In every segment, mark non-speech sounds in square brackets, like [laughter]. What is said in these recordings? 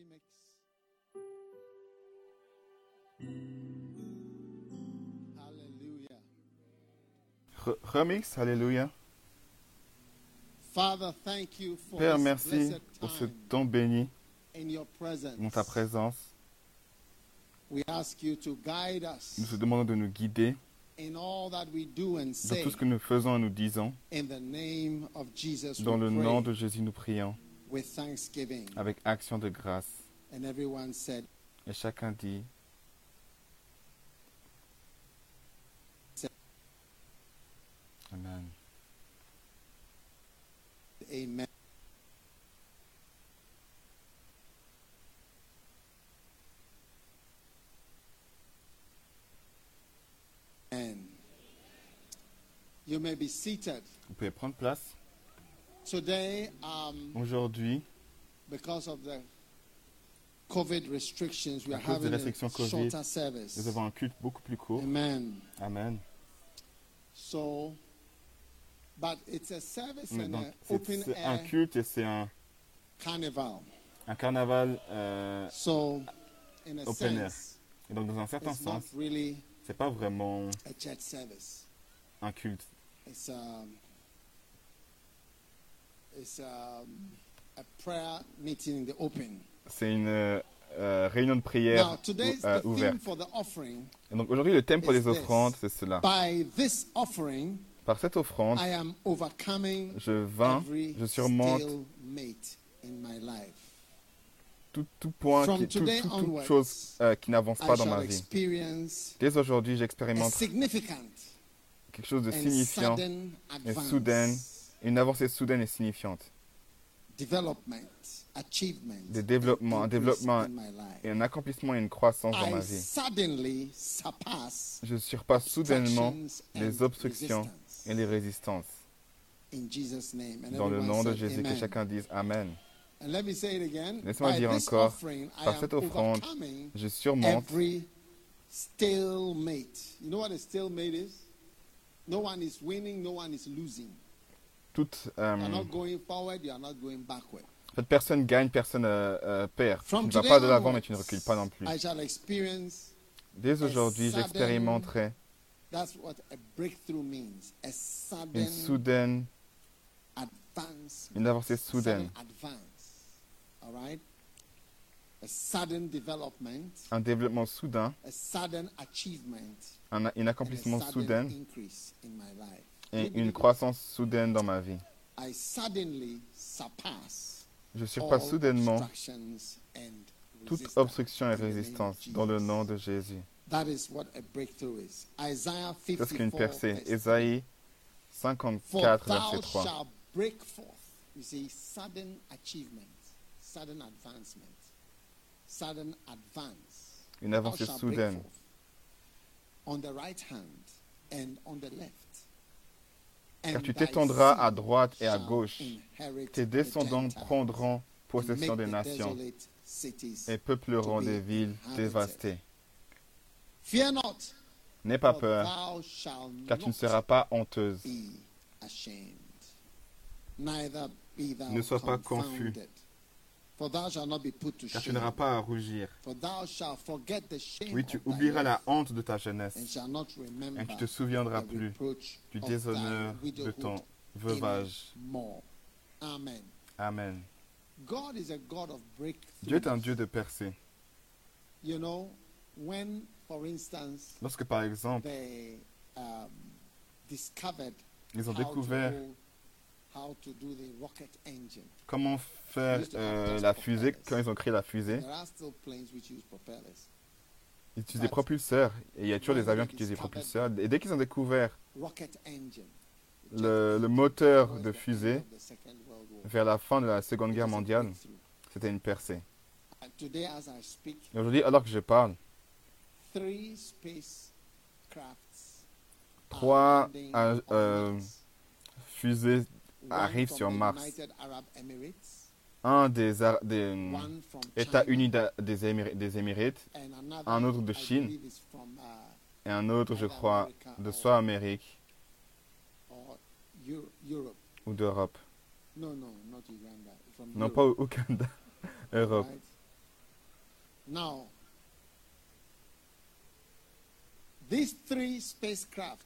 Remix. Hallelujah. Re- remix, Alléluia. Father, thank you for Père, merci pour ce temps béni in your presence. dans ta présence. We ask you to guide us Nous te demandons de nous guider dans tout ce que nous faisons et nous disons. In the name of Jesus, Dans le nom de Jésus, nous prions with thanksgiving. avec action de grâce. And everyone said, Et chacun dit Amen. Amen. Amen. You may be seated. Vous pouvez prendre place. Today, um, Aujourd'hui, because of the COVID restrictions, we À are cause des having restrictions a Covid, shorter service. nous avons un culte beaucoup plus court. Amen. Amen. So, but it's a service Mais and donc, an c'est un air culte et c'est un, carnival. un carnaval. euh, So, in a Open air. sense, et donc, dans un certain it's not sens, really c'est pas vraiment a church service. un culte. It's um, it's um, a prayer meeting in the open. C'est une euh, euh, réunion de prière Now, euh, ouverte. theme for the offering. Et donc aujourd'hui, le thème pour les offrandes, c'est cela. By this offering, Par cette offrande, I am overcoming je vins, je surmonte stalemate in my life. tout, tout point, qui, tout- toute chose euh, qui n'avance pas dans ma vie. Dès aujourd'hui, j'expérimente quelque chose de signifiant, et soudaine, une avancée soudaine et signifiante, Des développements, un développement et un accomplissement et une croissance dans ma vie. Je surpasse soudainement les and obstructions et les résistances. Dans le nom de Jésus, que chacun dise Amen. And let me say it again. Laisse-moi dire encore, par cette offrande, Je surmonte stalemate. You know what a stalemate is? No one is winning, no one is losing. Toute... Euh, cette personne gagne, personne euh, euh, perd. Tu ne vas pas de l'avant, mais tu ne recules pas non plus. I shall experience Dès aujourd'hui, j'expérimenterai that's what a breakthrough means. A une sudden soudaine, advance. une avancée soudaine, Sudden advance. All right? A sudden development, un développement soudain, a sudden achievement, un, un accomplissement sudden soudain et une croissance soudaine dans ma vie. I suddenly surpass Je surpasse soudainement toute obstruction et résistance dans le nom de Jésus. That is what a breakthrough is. Isaiah C'est ce qu'une 54, percée. Ésaïe For 54, thou verset 3. shalt break forth. You see, sudden achievement, sudden advancement, sudden advance. Une avancée soudaine. on the right hand and on the left. Car tu t'étendras à droite et à gauche. Tes descendants prendront possession des nations et peupleront des villes dévastées. N'aie pas peur, car tu ne seras pas honteuse. Ne sois pas confus. Car tu n'auras pas à rougir. For thou shalt forget the shame Oui, tu oublieras la honte de ta jeunesse et tu te souviendras plus du déshonneur de ton veuvage. Amen. Amen. God is a God of breakthrough. Dieu est un Dieu de percée. You know, when, for instance, Lorsque, par exemple, they um, discovered ils ont how to découvert comment faire euh, la fusée, quand ils ont créé la fusée, ils utilisent des propulseurs. Et il y a toujours des avions qui utilisent des propulseurs. Et dès qu'ils ont découvert le, le moteur de fusée vers la fin de la Seconde Guerre mondiale, c'était une percée. Et aujourd'hui, alors que je parle, Trois, euh, on arrive sur Mars. Un des, Ar- États unis des, Émir- des Émirates un autre de Chine. uh, et un autre, je crois, de soit Amérique ou d'Europe. Uganda. Non pas au Ouganda, [laughs] Europe.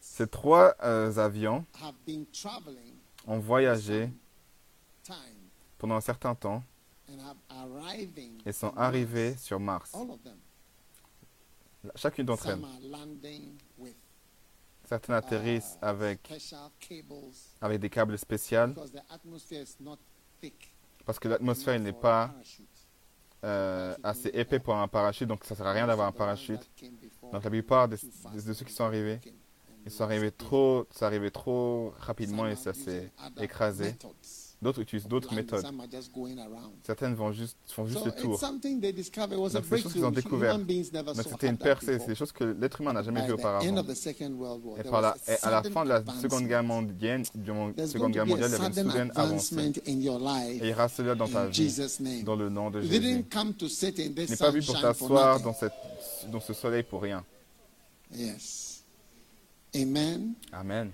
Ces trois euh, avions have been traveling ont voyagé pendant un certain temps et sont arrivés sur Mars. Chacune d'entre elles. Certaines atterrissent avec, avec des câbles spéciaux parce que l'atmosphère n'est pas euh, assez épais pour un parachute, donc ça ne sert à rien d'avoir un parachute. Donc la plupart de, ceux qui sont arrivés, ils sont arrivés trop, c'est arrivé trop rapidement et ça s'est écrasé. D'autres utilisent d'autres méthodes. Certaines vont juste, font juste le tour. Donc, c'est des choses qu'ils ont breakthrough. découvert. Donc c'était une percée, c'est des choses que l'être humain n'a jamais vues auparavant. Et, par la, à la fin de la. Seconde Guerre mondiale, Seconde Guerre mondiale, il y avait une soudaine avancée. Et il y aura cela dans ta vie, dans le nom de Jésus. Tu n'es pas venu pour t'asseoir nothing. dans, cette, dans ce soleil pour rien. Yes. Amen. Amen.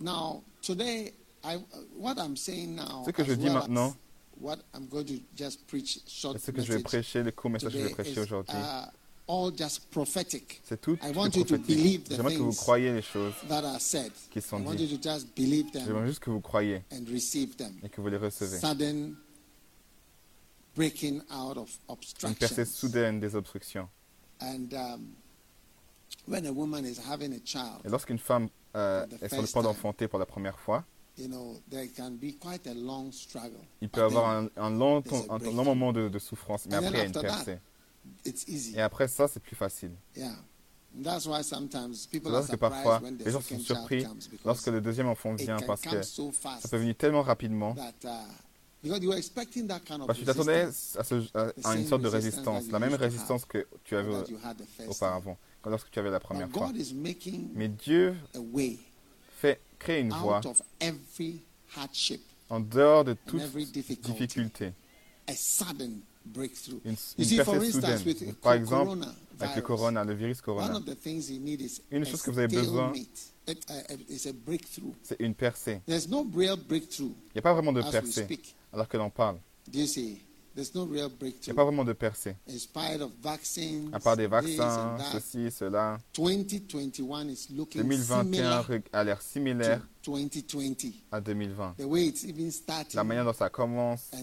Now, today, I, what I'm saying now, Ce que je dis well maintenant, as what I'm going to just preach short et ce que je vais prêcher, le court message que je vais prêcher aujourd'hui, uh, all just prophetic c'est tout I est want you to believe prophétique. the J'aimerais que vous croyiez les choses that are said. qui I sont dites. to just believe them J'aimerais juste que vous croyiez and receive them. et que vous les recevez. Sudden breaking out of Une percée soudaine des obstructions. And um, when a woman is having a child, Et lorsqu'une femme euh, est sur le point d'enfanter pour la première fois, you know, there can be quite a long struggle. il peut avoir then un, un long, un moment de, de souffrance, mais après il y a une percée. Et après ça, c'est plus facile. Yeah. And that's why sometimes people C'est parce que parfois, les gens sont surpris lorsque le deuxième enfant vient parce que come so fast ça peut venir tellement rapidement. uh, Parce que tu t'attendais à, une sorte de résistance, la même résistance que tu avais auparavant, lorsque tu avais la première But fois. God is making Mais Dieu a way fait créer une voie out of every hardship en dehors de toute difficulté, A sudden breakthrough. une, une see, percée soudaine. with Par exemple, corona avec le corona, le virus one corona, of the things you need is Une chose que vous avez besoin- uh, c'est une percée. Il n'y a pas vraiment de percée, alors que l'on parle. Do you see? There's no real Il n'y a breakthrough. pas vraiment de percée. In spite of vaccines, À part des vaccins, ceci, cela. 2021 is looking 2021 similar re- a l'air similaire to 2020. à 2020. The way it's even starting. La manière dont ça commence. Uh,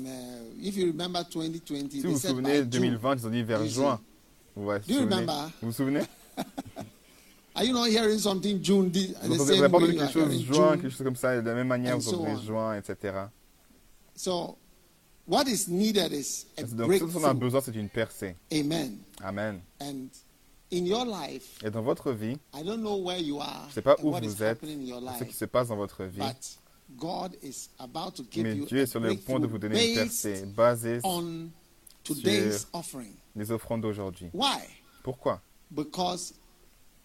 if you remember 2020, Si vous vous souvenez, by June. 2020, ils ont dit vers juin. Vous vous souvenez? Vous vous souvenez? [laughs] Are you not hearing something June? The, Vous the entendez- vous same n'avez pas entendu quelque chose hearing juin, quelque chose comme ça, et de la même manière, vous entendez juin, etc. So, what is needed is a Donc, ce dont on a besoin, c'est une percée. Amen. Amen. And in your life, Et dans votre vie, I don't know where you are je ne sais pas où vous êtes, ce qui se passe dans votre vie, but God is about to give mais you Dieu a est sur le point de vous donner une percée basée sur on today's offering. les offrandes d'aujourd'hui. Why? Pourquoi? Because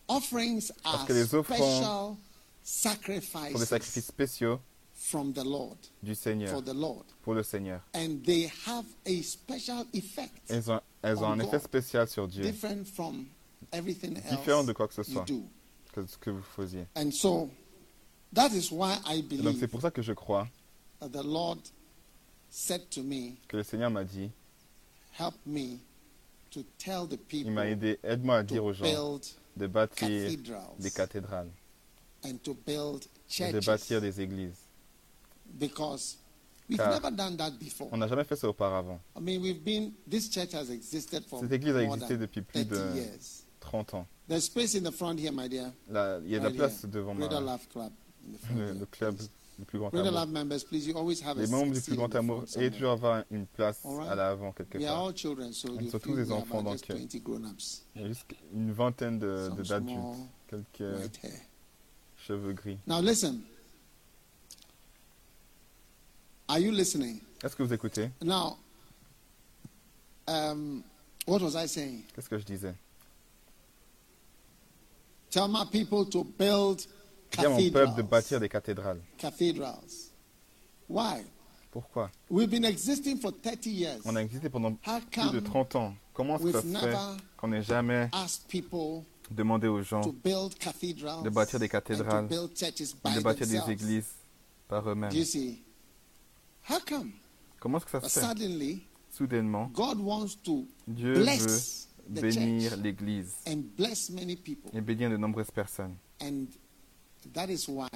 offerings are Parce que les offrandes sont des sacrifices sacrifices spéciaux from the Lord, du Seigneur, for the Lord. pour le Seigneur. And they have a special effect Elles ont, elles ont On un effet spécial sur Dieu, different from everything différent else de quoi que ce you soit do. que ce que vous faisiez. And so that is why I Et donc c'est believe pour ça que je crois that the Lord said to me, que le Seigneur m'a dit, help me to tell the il m'a people aidé, aide-moi à dire aux gens de bâtir des cathédrales, and to build et de bâtir churches des églises. Because we've Car never done that before. On n'a jamais fait ça auparavant. I mean, we've been, this church has existed for Cette église a existé depuis plus 30 de years. 30 ans. There's space in the front here, my dear. Là, il y a de la Right place here. devant ma, Love Club. le, le club, le plus grand Greater amour. Love members, please, you always have a Les membres du plus grand the amour somewhere. toujours avoir une place Alright. à l'avant quelque We are part. all children, so sont feel tous des enfants, donc, just 20 grown-ups. Il y a juste une vingtaine d'adultes, quelques cheveux gris. Now listen. Are you listening? Est-ce que vous écoutez? Now, Um, what was I saying? Qu'est-ce que je disais? Tell my people to build Dis à mon peuple de cathedrals. bâtir des cathédrales. Cathedrals. Why? Pourquoi? We've been existing for 30 years. On a existé pendant plus de come 30 ans. Comment ça se fait qu'on n'ait jamais demandé aux gens to build cathedrals de bâtir des cathédrales, to build churches de bâtir des églises par eux-mêmes? How come? Comment est-ce que ça But se fait? Suddenly, Soudainement, God wants to Dieu veut bless the bénir l'Église and bless many people. et bénir de nombreuses personnes. And that is why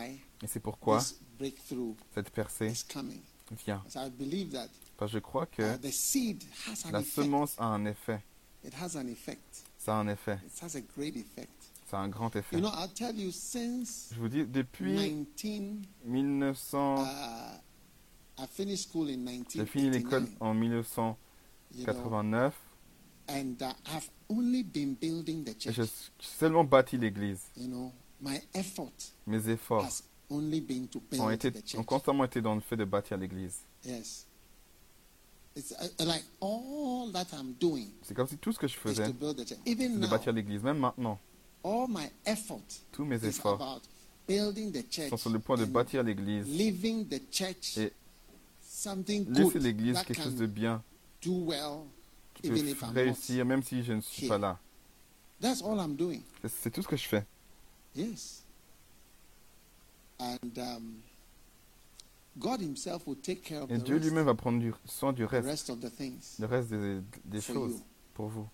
Et c'est pourquoi this breakthrough cette percée is coming. vient. So I believe that Parce que je crois que uh, the seed has an la effect. semence a un effet. It has an effect. Ça a un effet. It has a great effect. Ça a un grand effet. You know, I'll tell you, since Je vous dis, depuis 19, 1900, j'ai fini l'école 1989, en you know, 1989 and uh, I've only been building the et church. j'ai seulement bâti l'Église. You know, my effort Mes efforts has only been to ont, été, the ont church. constamment été dans le fait de bâtir l'Église. Yes. It's uh, like all that I'm doing C'est comme si tout ce que je is faisais, to build the church. c'est Even de bâtir l'Église. Même maintenant, all my effort tous mes efforts about building the church sont sur le point de bâtir l'Église leaving the church et good l'Église quelque chose de bien qui peut réussir même si je ne suis pas là. That's all I'm doing. C'est- tout ce que je fais. Yes. And um, God Himself will take care of Et Dieu lui-même va prendre du soin du reste, rest of the things le reste des, choses you. pour vous.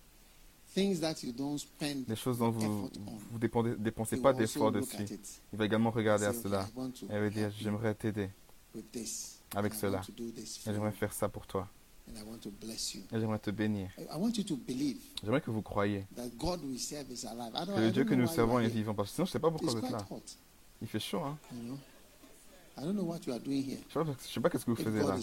Things that you don't spend Des choses dont vous dépendez, dépensez He pas look dessus. Il va également regarder à cela et va dire j'aimerais t'aider. Avec and cela. Et j'aimerais faire ça pour toi. and I want to bless you. Et j'aimerais te bénir. J'aimerais que vous croyiez que le Dieu que nous servons est vivant. Parce que sinon, je ne sais pas pourquoi vous êtes là. hot, Il fait chaud, hein. you know. I don't know what you are doing here. Je ne sais, pas- qu'est-ce que vous If God là.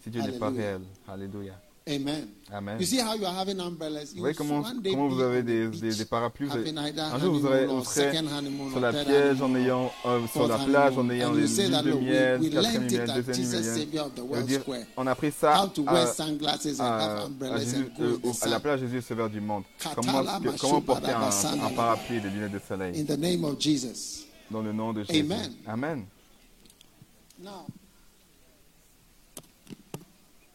Si Dieu n'est pas réel. Alléluia. Amen. Amen. You see how you are having umbrellas? Vous You voyez comment, one day comment vous avez on des, des, des Un jour, vous, aurez, second honeymoon sur la piège en ayant, euh, sur la plage en ayant les that, de miel, quatrième miel, deuxième Jesus, miel. Savior of the Ça veut World dire, Square. on a pris ça How to wear à, sunglasses and à- euh, la plage Jésus Sauveur du monde. Comment, comment porter un, parapluie et des lunettes de soleil? In the name of Jesus. dans le nom de Jésus Amen. Amen. Now,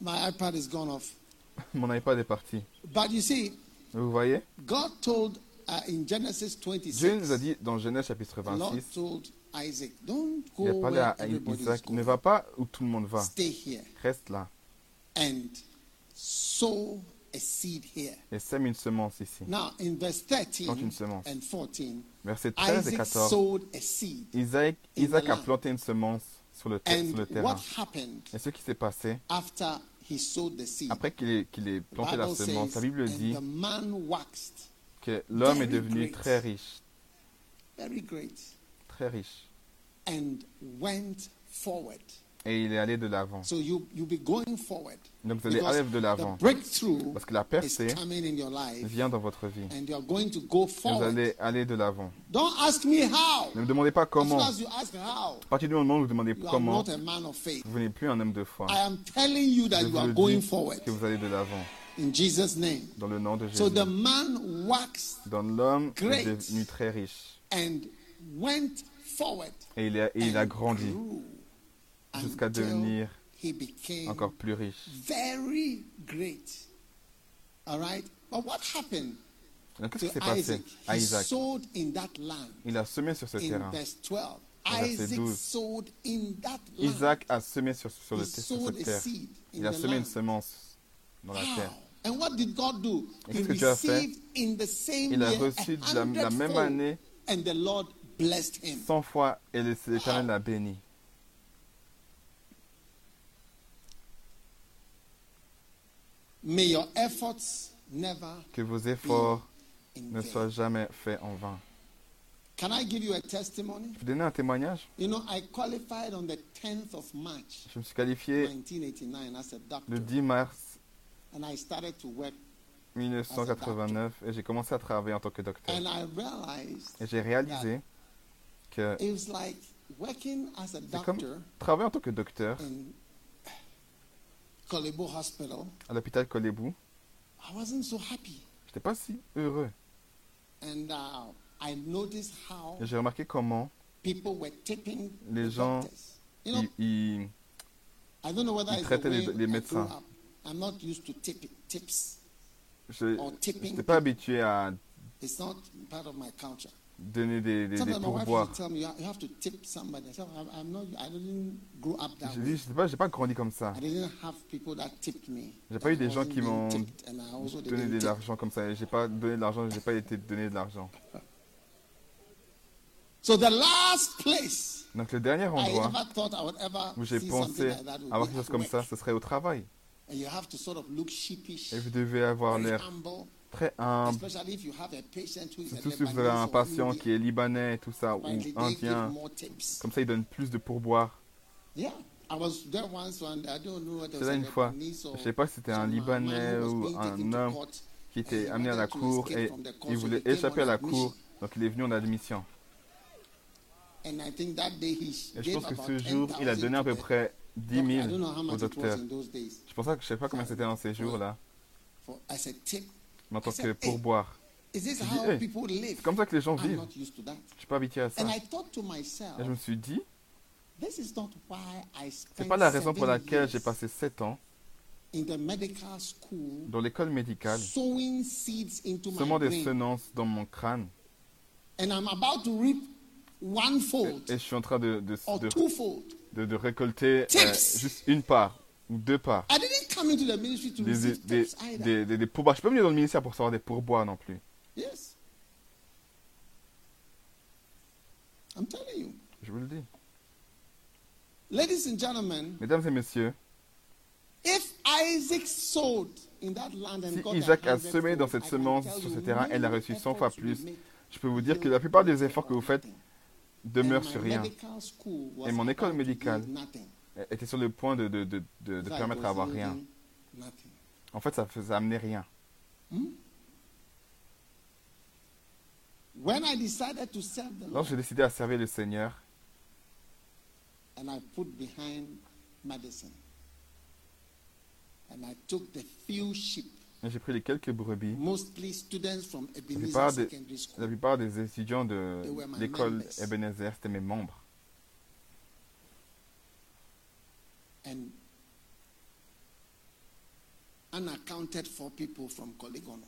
my iPad is gone off. [laughs] Mon iPad est parti. But you see, Vous voyez? God told uh, in Genesis Dieu nous a 26, dit dans Genèse chapitre the Lord 26, told Isaac, don't il a go parlé where à everybody is Isaac, ne going. va pas où tout le monde va. Stay here Reste là and sow a seed here. et sème une semence ici. Now, in verse 13 Plante une semence. and 14, Versets 13 et Isaac 14. sowed a seed. Isaac, Isaac a planté une semence sur le, ter- sur le And terrain. what happened Et ce qui s'est passé, after après qu'il ait, planté la Bible semence, says, la Bible dit and the man waxed. que l'homme est very devenu great. très riche, very great. Très riche. Et il est allé de l'avant. So you you'll be going forward. Donc vous allez aller de l'avant. Parce que la percée vient dans votre vie. and you're going to go Et vous allez aller de l'avant. Ne me demandez pas As comment. as you ask how, À partir du moment où vous demandez you are comment, not a man of faith. vous n'êtes plus un homme de foi. I am telling you that Je you vous are le going dis forward que vous allez de l'avant. in Jesus' name. Dans le nom de Jésus. So the man waxed Dans l'homme est devenu très riche. and went forward Et il a, et il a and grandi grew jusqu'à devenir encore plus riche. very great. All right? But what happened Donc, Qu'est-ce qui s'est passé Isaac? à Isaac? sowed in that land. Il a semé sur ce In terrain. verse 12. verset Isaac 12. sowed in that land. Isaac a semé sur, sur, le, sur cette terre. Il a semé une land. semence dans la terre. And what did God do? Et He qu'est-ce que Dieu a fait? received in the same Il a reçu de la, la même année and the Lord blessed him. 100 fois et l'Éternel l'a béni. May your efforts never Que vos efforts in ne vain. soient jamais faits en vain. Can I give you a testimony? Je vais donner un témoignage? You know, I qualified on the 10th of March, Je me suis qualifié 1989, as a doctor, le 10 mars and I started to work, 1989 et j'ai commencé à travailler en tant que docteur. and I realized Et j'ai réalisé que it was like working as a c'est comme doctor travailler en tant que docteur in Hospital à l'hôpital Kolebu I wasn't so happy. J'étais pas si heureux. And uh, I noticed how Et j'ai remarqué comment people were tipping Les the gens, doctors. You know, ils, ils- I don't know whether ils it's the traitaient les- médecins. up. I'm not used to tip, tips. je Or tipping n'étais pas habitué à It's not part of my culture. Donner des, des, pourboires. way. dit, je sais pas, j'ai pas grandi comme ça. J'ai pas eu des gens qui m'ont donné de l'argent comme ça. J'ai pas donné de l'argent, j'ai pas été donné de l'argent. [laughs] So the last place Donc le dernier endroit où j'ai pensé avoir quelque chose comme ça, ce serait au travail. Et vous devez avoir l'air très humble, surtout si vous avez un patient qui est libanais, tout ça, ou indien. Comme ça, ils donnent plus de what J'étais là une fois. Je sais pas si c'était un Libanais ou un homme qui était amené à la cour et il voulait échapper à la cour. Donc il est venu en admission. And I think that day he Et je pense que ce jour, il a 10,000 donné à peu près 10 doctor. I 000 don't know how au docteur. Je pense que je sais pas combien c'était dans ces jours-là, Mais en tant que pourboire. hey, comme ça que les gens I'm vivent. Je suis pas habitué à ça. Myself, Et je me suis dit, c'est spent pas la raison pour laquelle j'ai passé 7 ans in the medical school dans l'école médicale, sowing seeds into my semant des brain. semences dans mon crâne, And I'm about to reap one et, je suis en train de, récolter euh, juste une part ou deux parts. Des, des, des, des, pourboires. Je pas venu dans le ministère pour savoir des pourboires non plus. Yes. I'm telling you. Je vous le dis. Ladies and gentlemen, Mesdames et messieurs, if Isaac sowed in that land and si got Isaac a semé dans cette semence sur ce terrain, elle a reçu 100 fois plus. Je peux vous dire que la plupart des efforts que vous faites demeurent And sur my rien. Et mon école médicale était sur le point de, de, de, de, permettre à avoir rien. Nothing. En fait, ça faisait amener rien. When I decided to serve the Lord, Lorsque j'ai décidé à servir le Seigneur, and I put behind medicine, and I took the few sheep, j'ai pris les quelques brebis. mostly students from La plupart, des, la plupart des étudiants de l'école. Ebenezer, c'était mes membres. and unaccounted for people from Coligono.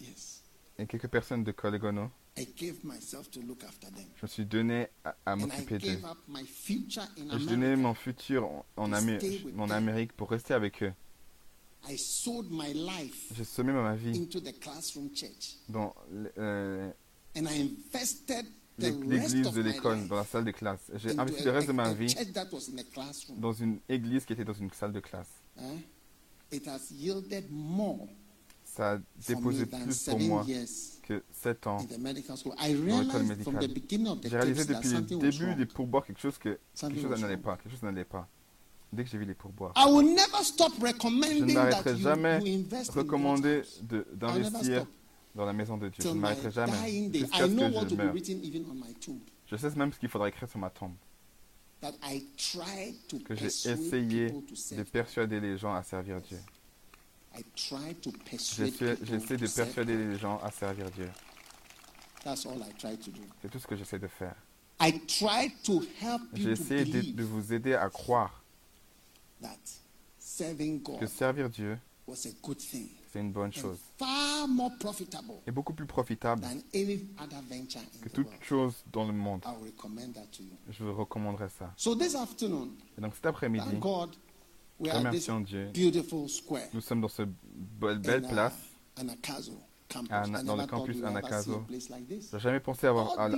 Yes. Et quelques personnes de Colegono. I gave myself to look after them. Je me suis donné à, à m'occuper d'eux. gave up my future in Et Je donnais America. mon futur en, them. Amérique pour rester avec eux. I sowed my life J'ai semé ma vie into the classroom church. dans l- euh, And I invested the l'é- rest l'église de l'école, dans la salle de classe. J'ai investi le reste de ma vie dans une église qui était dans une salle de classe. Huh? Ça a déposé than plus pour seven moi years que 7 ans. I l'école médicale. the beginning of the J'ai réalisé depuis le début des pourboires quelque chose que quelque chose n'allait pas, quelque chose n'allait pas. Dès que j'ai vu les pourboires. I will never stop Je recommending that n'arrêterai jamais recommander d'investir dans la maison de Dieu. Je ne m'arrêterai jamais jusqu'à ce que je meure. Je sais même ce qu'il faudra écrire sur ma tombe. That I tried to Que j'ai essayé de persuader les gens à servir Dieu. J'essaie j'essaie de persuader les gens à servir Dieu. C'est tout ce que j'essaie de faire. Essayé de, de vous aider à croire que servir Dieu, c'est une bonne chose. far more profitable Et beaucoup plus profitable than any other venture in que toute chose dans le monde. Je vous recommanderais ça. So this afternoon, Et donc cet après-midi, remercions Dieu. Nous sommes dans cette belle, place. Dans le campus Anakazo. Je n'ai jamais pensé avoir, à,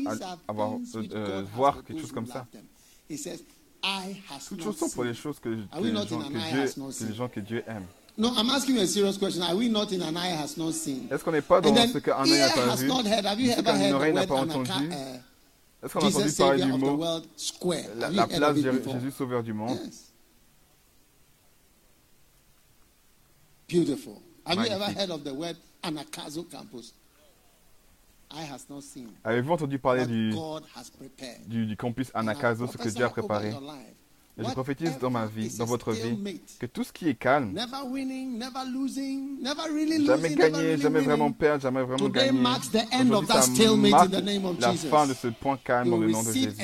avoir euh, euh, voir quelque chose comme ça. love them. He says, "Eye has Toutes choses sont pour les seen." choses que, les gens, que Dieu, que les gens que Dieu aime. No, I'm asking you a serious question. Are we not in an eye has not seen? Est-ce qu'on n'est pas dans ce qu'un œil n'a pas vu? not heard. Have you ever heard the word pas entendu? uh, Est-ce qu'on a entendu parler du mot? la, la place Jésus Sauveur du monde Yes. Beautiful. Have you ever heard of the word Anakazo campus? Eye has not seen. Avez-vous entendu parler du, God has prepared. du, du campus Anakazo, ce que Dieu a préparé? Et je prophétise dans ma vie, dans votre vie, que tout ce qui est calme, jamais gagner, jamais vraiment perdre, jamais vraiment gagner, aujourd'hui ça marque la fin de ce point calme dans le nom de Jésus.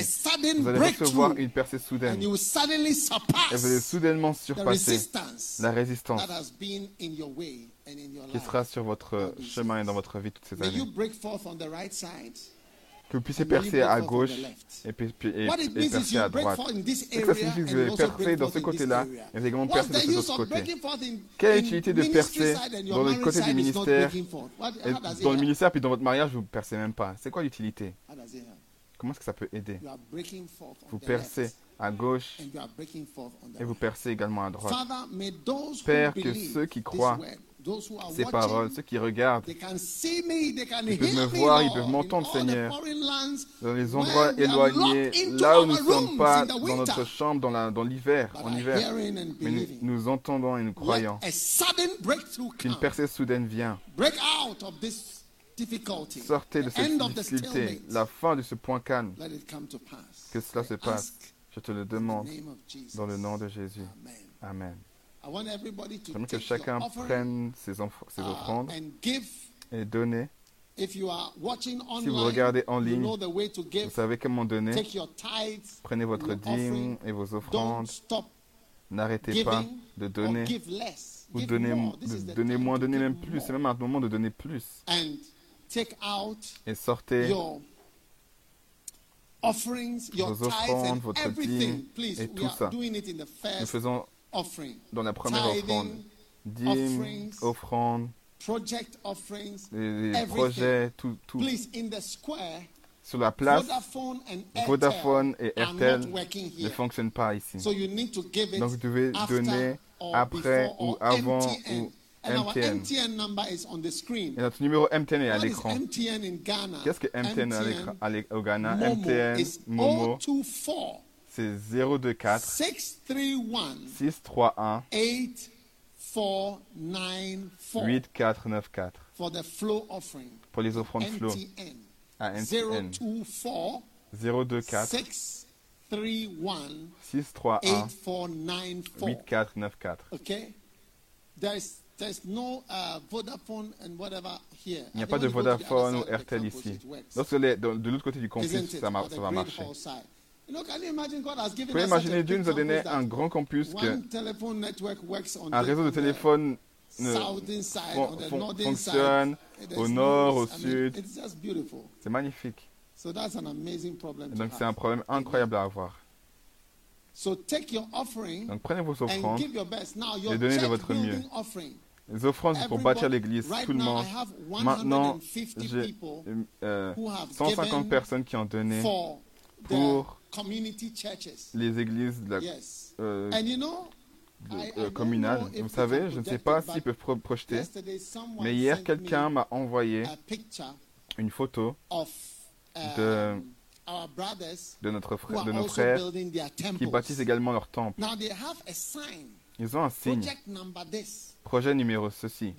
Vous allez recevoir une percée soudaine. Et vous allez soudainement surpasser la résistance qui sera sur votre chemin et dans votre vie toutes ces années que vous puissiez percer à gauche et, puis, et, et percer à droite. Et ça signifie que vous allez percer dans ce côté-là et vous allez également percer de cet autre côté? Quelle est l'utilité de percer dans le côté du ministère et Dans le ministère puis dans votre mariage, vous ne percez même pas. C'est quoi l'utilité? Comment est-ce que ça peut aider? Vous percez à gauche et vous percez également à droite. Père, que ceux qui croient ces paroles, ceux qui regardent, ils peuvent me voir, ils peuvent m'entendre, Seigneur, dans les endroits éloignés, là où nous ne sommes pas dans notre chambre, dans l'hiver, en hiver. Mais nous, nous entendons et nous croyons qu'une percée soudaine vient. Sortez de cette difficulté, la fin de ce point calme. Que cela se passe. Je te le demande dans le nom de Jésus. Amen. J'aimerais que chacun prenne ses, ses uh, offrandes et donne. Si vous regardez en ligne, vous savez comment donner. Prenez votre dîme et vos offrandes. N'arrêtez pas de donner ou donner, de donner moins, donner même plus. C'est même un moment de donner plus. Et sortez vos offrandes, votre dîme et tout ça. Nous faisons dans la première offrande, dîmes, offrandes, les, projets, tout, tout. Sur la place, Vodafone et Airtel ne fonctionnent pas ici. Donc vous devez donner après ou avant ou MTN. Et notre numéro MTN est à l'écran. Qu'est-ce que MTN est au Ghana MTN, Momo, c'est 024 631 8494 pour les offrandes flow. À MTN. 024 631 8494. Il n'y a pas de Vodafone ou Airtel ici. Donc, de l'autre côté du campus, ça, ça va marcher. Vous pouvez imaginer, Dieu nous a donné un grand campus que un réseau de téléphone fonctionne au nord, au sud. C'est magnifique. donc c'est un problème incroyable à avoir. Donc prenez vos offrandes et donnez de votre mieux. Les offrandes pour bâtir l'église, tout le monde. Maintenant, j'ai 150 euh, personnes qui ont donné pour les églises de la, euh, euh, communales. Vous savez, je ne sais pas s'ils peuvent projeter, mais hier, quelqu'un m'a envoyé une photo de, um, de, notre frère, de nos frères qui bâtissent également leur temple. Ils ont un signe, projet numéro ceci,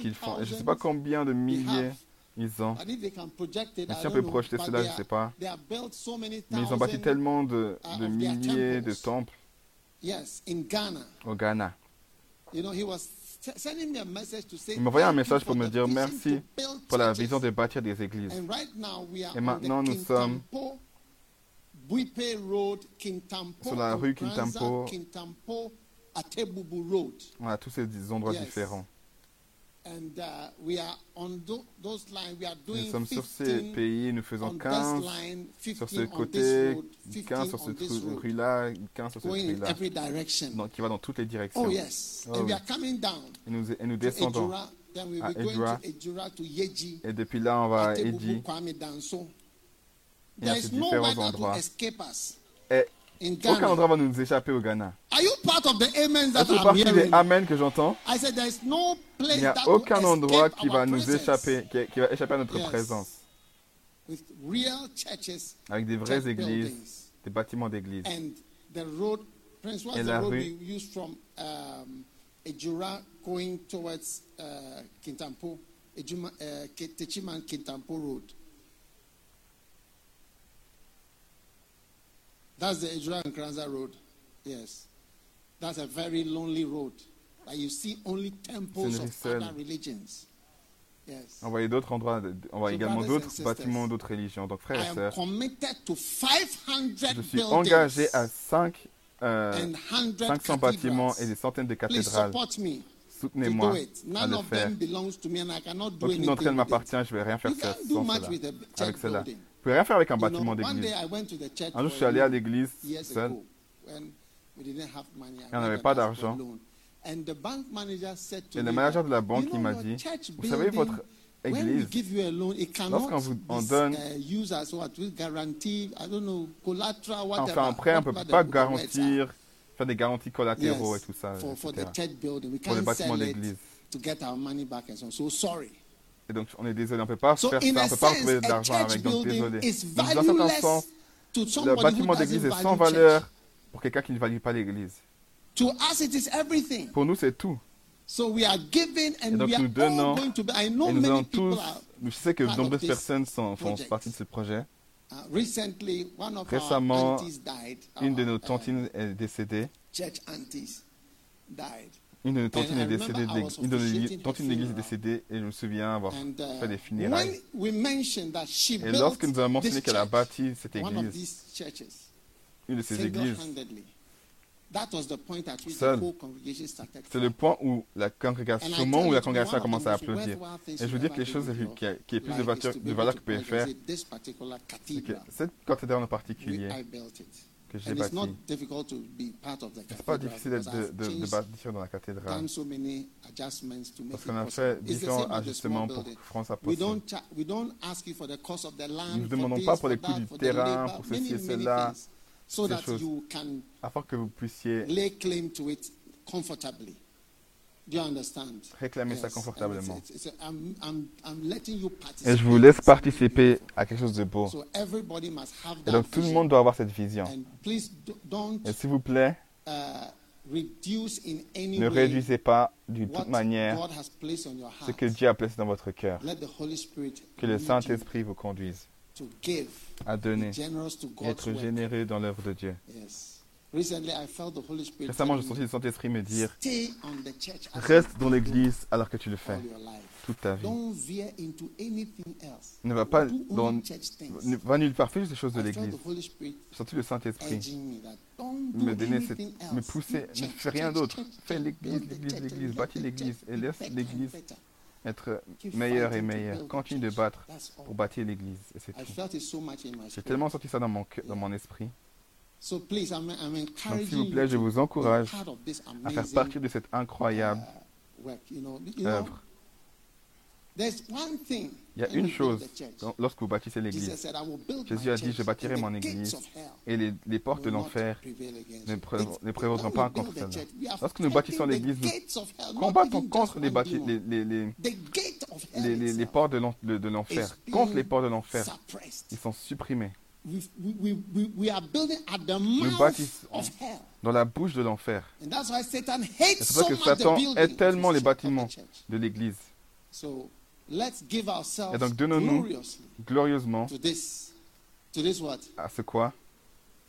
qu'ils font. je ne sais pas combien de milliers ils ont. Mais si on peut projeter cela, je ne sais pas. Mais ils ont bâti tellement de, de milliers de temples au Ghana. Il m'a envoyé un message pour me dire merci pour la vision de bâtir des églises. Et maintenant, nous sommes sur la rue Kintampo, à tous ces endroits différents. Nous sommes sur ces pays, nous faisons 15 sur ce côté, 15 sur cette rue-là, 15 sur cette rue-là, qui va dans toutes les directions. Oh, yes. Oh, oui. et, nous, et nous descendons à Edra, et depuis là on va à Edi, et à ces différents endroits. Et aucun endroit va nous échapper au Ghana. Est-ce partie des Amen que j'entends? Il n'y a aucun endroit qui va nous échapper, qui, va échapper à notre présence. Avec des vraies églises, des bâtiments d'église. Et la rue um, going towards uh, Kintampo, uh, Kintampo Road? That's the Ejura and Kranza road. Yes. That's a very lonely road. But you see only temples of other religions. Yes. On voit d'autres endroits, on voit so également d'autres bâtiments d'autres religions. Donc frères et sœurs, je suis engagé à 5, euh, 500 bâtiments et des centaines de cathédrales. Soutenez-moi à le faire. Aucune d'entre elles m'appartient, je ne vais rien faire sans cela, avec cela. Ne pouvez rien faire avec un bâtiment d'église. Un jour, je suis allé à l'église seul. Et on n'avait pas d'argent. Et le manager de la banque, m'a dit, vous savez, votre église, lorsqu'on vous on donne, on fait un prêt, on ne peut pas garantir, faire des garanties collatéraux et tout ça, pour le bâtiment d'église. Et donc, on est désolé, on ne peut pas faire ça, on ne peut pas retrouver de l'argent avec, donc désolé. dans un certain sens, le bâtiment d'église est sans valeur pour quelqu'un qui ne valide pas l'église. Pour nous, c'est tout. So we are giving and et donc we nous donnons, going to be, I know et nous many tous, je sais que de nombreuses personnes sont, font partie de ce projet. Uh, recently, one of Récemment, our died, une de nos uh, tantines est décédée. Church aunties died. Une de nos tantines est décédée, une de d'église est décédée et je me souviens avoir uh, fait des funérailles. et lorsque nous avons mentionné qu'elle a bâti cette église, une de ces églises. C'est le point où la congrégation, moment où la congrégation a commencé à applaudir. Et je veux dire quelque chose qui, a, qui est plus de valeur, de valeur que vous pouvez faire. C'est que cette cathédrale en particulier que j'ai bâtie, c'est pas difficile de, de, de, bâtir dans la cathédrale. Parce qu'on a fait différents ajustements pour que France possible. Nous ne demandons pas pour les coûts du terrain, pour ceci et cela so that choses, you can afin que vous puissiez Do you understand? réclamer yes. ça confortablement. It's, it's, I'm, I'm, I'm letting you Et je vous laisse participer à quelque chose de beau. So everybody must have that Et donc tout le monde doit avoir cette vision. And please don't, Et s'il vous plaît, uh, reduce in any ne réduisez pas d'une toute manière ce que Dieu a placé dans votre cœur. Que le Saint-Esprit vous conduise à donner être généreux dans l'œuvre de Dieu. Récemment, je senti le Saint-Esprit me dire Reste dans l'Église alors que tu le fais toute ta vie. Ne va pas dans, ne va nulle part, fais juste les choses de l'Église. J'ai senti le Saint-Esprit me donner cette, me pousser, ne fais rien d'autre. Fais l'Église, l'Église, l'Église, bâtis l'Église et laisse l'Église être meilleur et meilleur. Continue de battre pour bâtir l'Église. Et c'est tout. J'ai tellement senti ça dans mon, dans mon esprit. Donc, s'il vous plaît, je vous encourage à faire partie de cette incroyable uh, œuvre. Il y a une chose lorsque vous bâtissez l'église. Jésus a dit, je bâtirai mon église et les, les portes de l'enfer ne, prévaudront pas contre cela. Lorsque nous bâtissons l'église, nous combattons contre les, les, les, les, les portes de l'enfer. Contre les portes de l'enfer. Ils sont supprimés. Nous bâtissons dans la bouche de l'enfer. C'est pour ça que Satan hait tellement les bâtiments de l'église. Et donc donnons-nous glorieusement à ce quoi?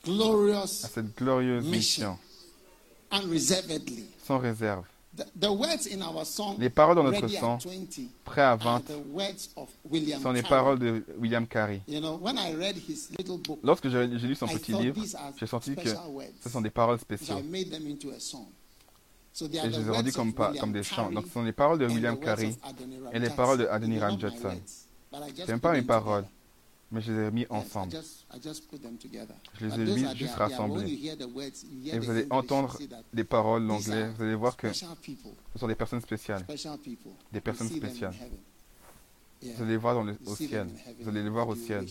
À cette glorieuse mission. Sans réserve. Les paroles dans notre sang, prêt à 20, sont les paroles de William Carey. Lorsque j'ai lu son petit livre, j'ai senti que ce sont des paroles spéciales. Et je les ai rendus comme, comme des chants. Donc, ce sont les paroles de William Carey et les paroles de Adoniram Judson. Ce n'aiment pas mes paroles, mais je les ai mis ensemble. Je les ai mis juste rassemblés. Et vous allez entendre les paroles l'anglais. Vous allez voir que ce sont des personnes spéciales. Des personnes spéciales. Vous allez les voir dans le, au ciel. Vous allez les voir au ciel.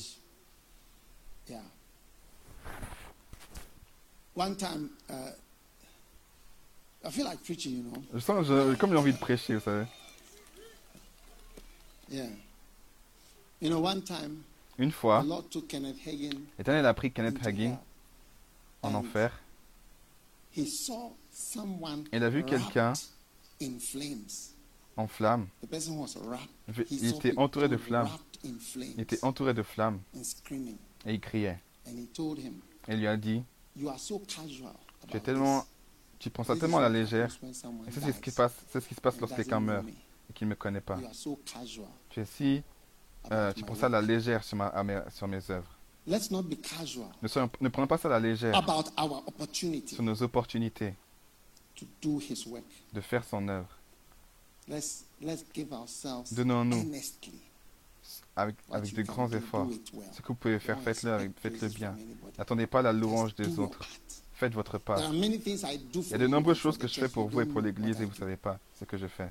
One time, I feel like preaching, you know. Je sens je, comme j'ai envie de prêcher, vous savez. Yeah. You know, one time, Une fois, l'Éternel a pris Kenneth Hagin en enfer. Il a vu quelqu'un en flammes. Il était entouré de flammes. Il était entouré de flammes. Et il criait. Et il lui a dit Tu es tellement, tu prends ça tellement à la légère. Et c'est ce qui se passe, c'est ce qui se passe lorsque quelqu'un meurt et qu'il ne me connaît pas. Tu es si, euh, tu prends ça à la légère sur, ma, mes, sur mes œuvres. Ne, soyons, ne prenons pas ça à la légère sur nos opportunités de faire son œuvre. Donnons-nous avec, avec de grands efforts. Ce que vous pouvez faire, faites-le faites-le bien. N'attendez pas la louange des autres. Faites votre part. Il y a de nombreuses choses que je fais pour vous et pour l'Église et vous ne savez pas ce que je fais.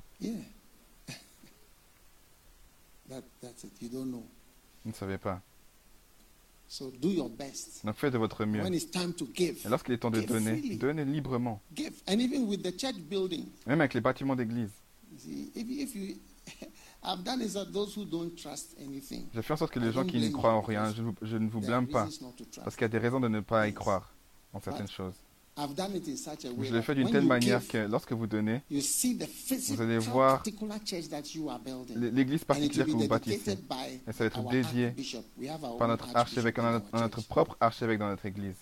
Vous ne savez pas. Donc faites de votre mieux. Et lorsqu'il est temps de donner, donnez librement. Même avec les bâtiments d'église. [laughs] J'ai fait en sorte que les gens qui n'y croient en rien, je, ne vous blâme pas, parce qu'il y a des raisons de ne pas y croire en certaines choses. Je l'ai fait d'une telle manière que lorsque vous donnez, vous allez voir l'église particulière que vous bâtissez. Et ça va être dédié par notre archevêque, notre propre archevêque dans notre église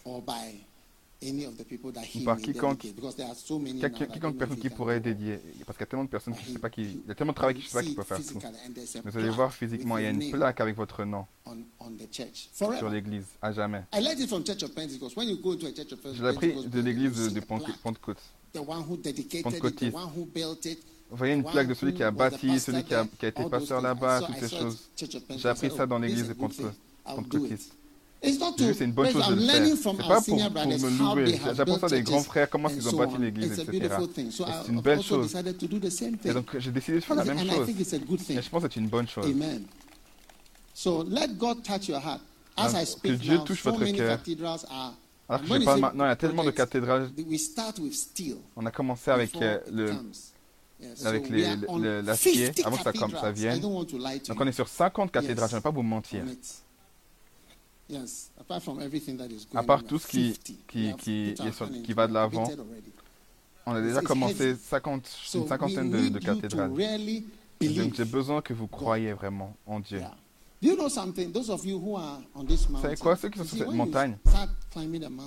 ou par quiconque, quiconque personne qui pourrait dédier. Parce qu'il y a tellement de personnes qui ne pas qui, il y a tellement de travail qui ne pas qui peut faire tout. Vous allez voir physiquement, il y a une plaque avec votre nom sur l'église, à jamais. Je l'ai appris de l'église de Pentecôte. Pentecôtiste. Vous voyez une plaque de celui qui a bâti, celui qui a, qui a été pasteur là-bas, toutes ces choses. J'ai appris ça dans l'église de Pentecôtiste c'est une bonne chose de le faire. C'est pas pour, pour me louer. J'apprends ça des grands frères, comment ils ont bâti l'église, etc. C'est une belle chose. Et donc, j'ai décidé de faire la même chose. Et je pense que c'est une bonne chose. que Dieu touche votre cœur. Alors que je parle maintenant, il y a tellement de cathédrales. On a commencé avec euh, le, avec l'acier, avant que ça, comme ça vienne. Donc on est sur 50 cathédrales, je ne vais pas vous mentir. À part tout ce qui, qui, qui, qui va de l'avant, on a déjà commencé 50, une cinquantaine de, de cathédrales. Donc j'ai besoin que vous croyiez vraiment en Dieu. Vous savez quoi, ceux qui sont sur cette montagne,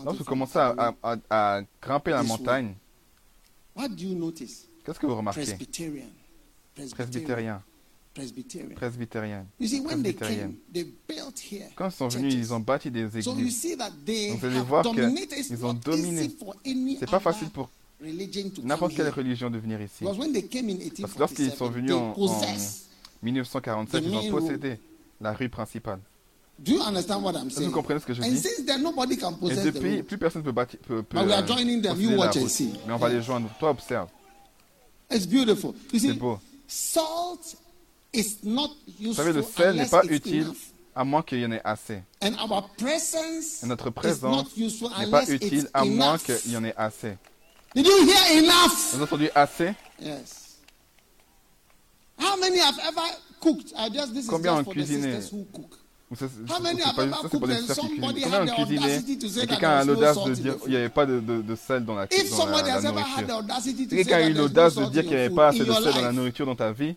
lorsque vous commencez à, à, à grimper la montagne, qu'est-ce que vous remarquez? Presbytérien presbytérienne. Quand ils sont venus, ils ont bâti des églises. Donc vous allez voir qu'ils ont dominé. C'est pas facile pour n'importe quelle religion de venir ici. Parce que lorsqu'ils sont venus en, 1947, ils ont possédé la rue principale. Vous comprenez ce que je dis? Et depuis, plus personne ne peut, bâtir, peut, peut. Mais on va les joindre. Toi, observe. C'est beau. Vous savez, le sel n'est pas utile à moins qu'il y en ait assez. Et notre présence n'est pas utile à moins qu'il y en ait assez. Vous avez entendu assez? Combien ont cuisiné? C'est pas juste c'est. Combien ont cuisiné et quelqu'un a l'audace de dire qu'il n'y avait pas de, de, de sel dans la, dans la, la nourriture Si quelqu'un a eu l'audace de dire qu'il n'y avait pas assez de sel dans la nourriture dans ta vie,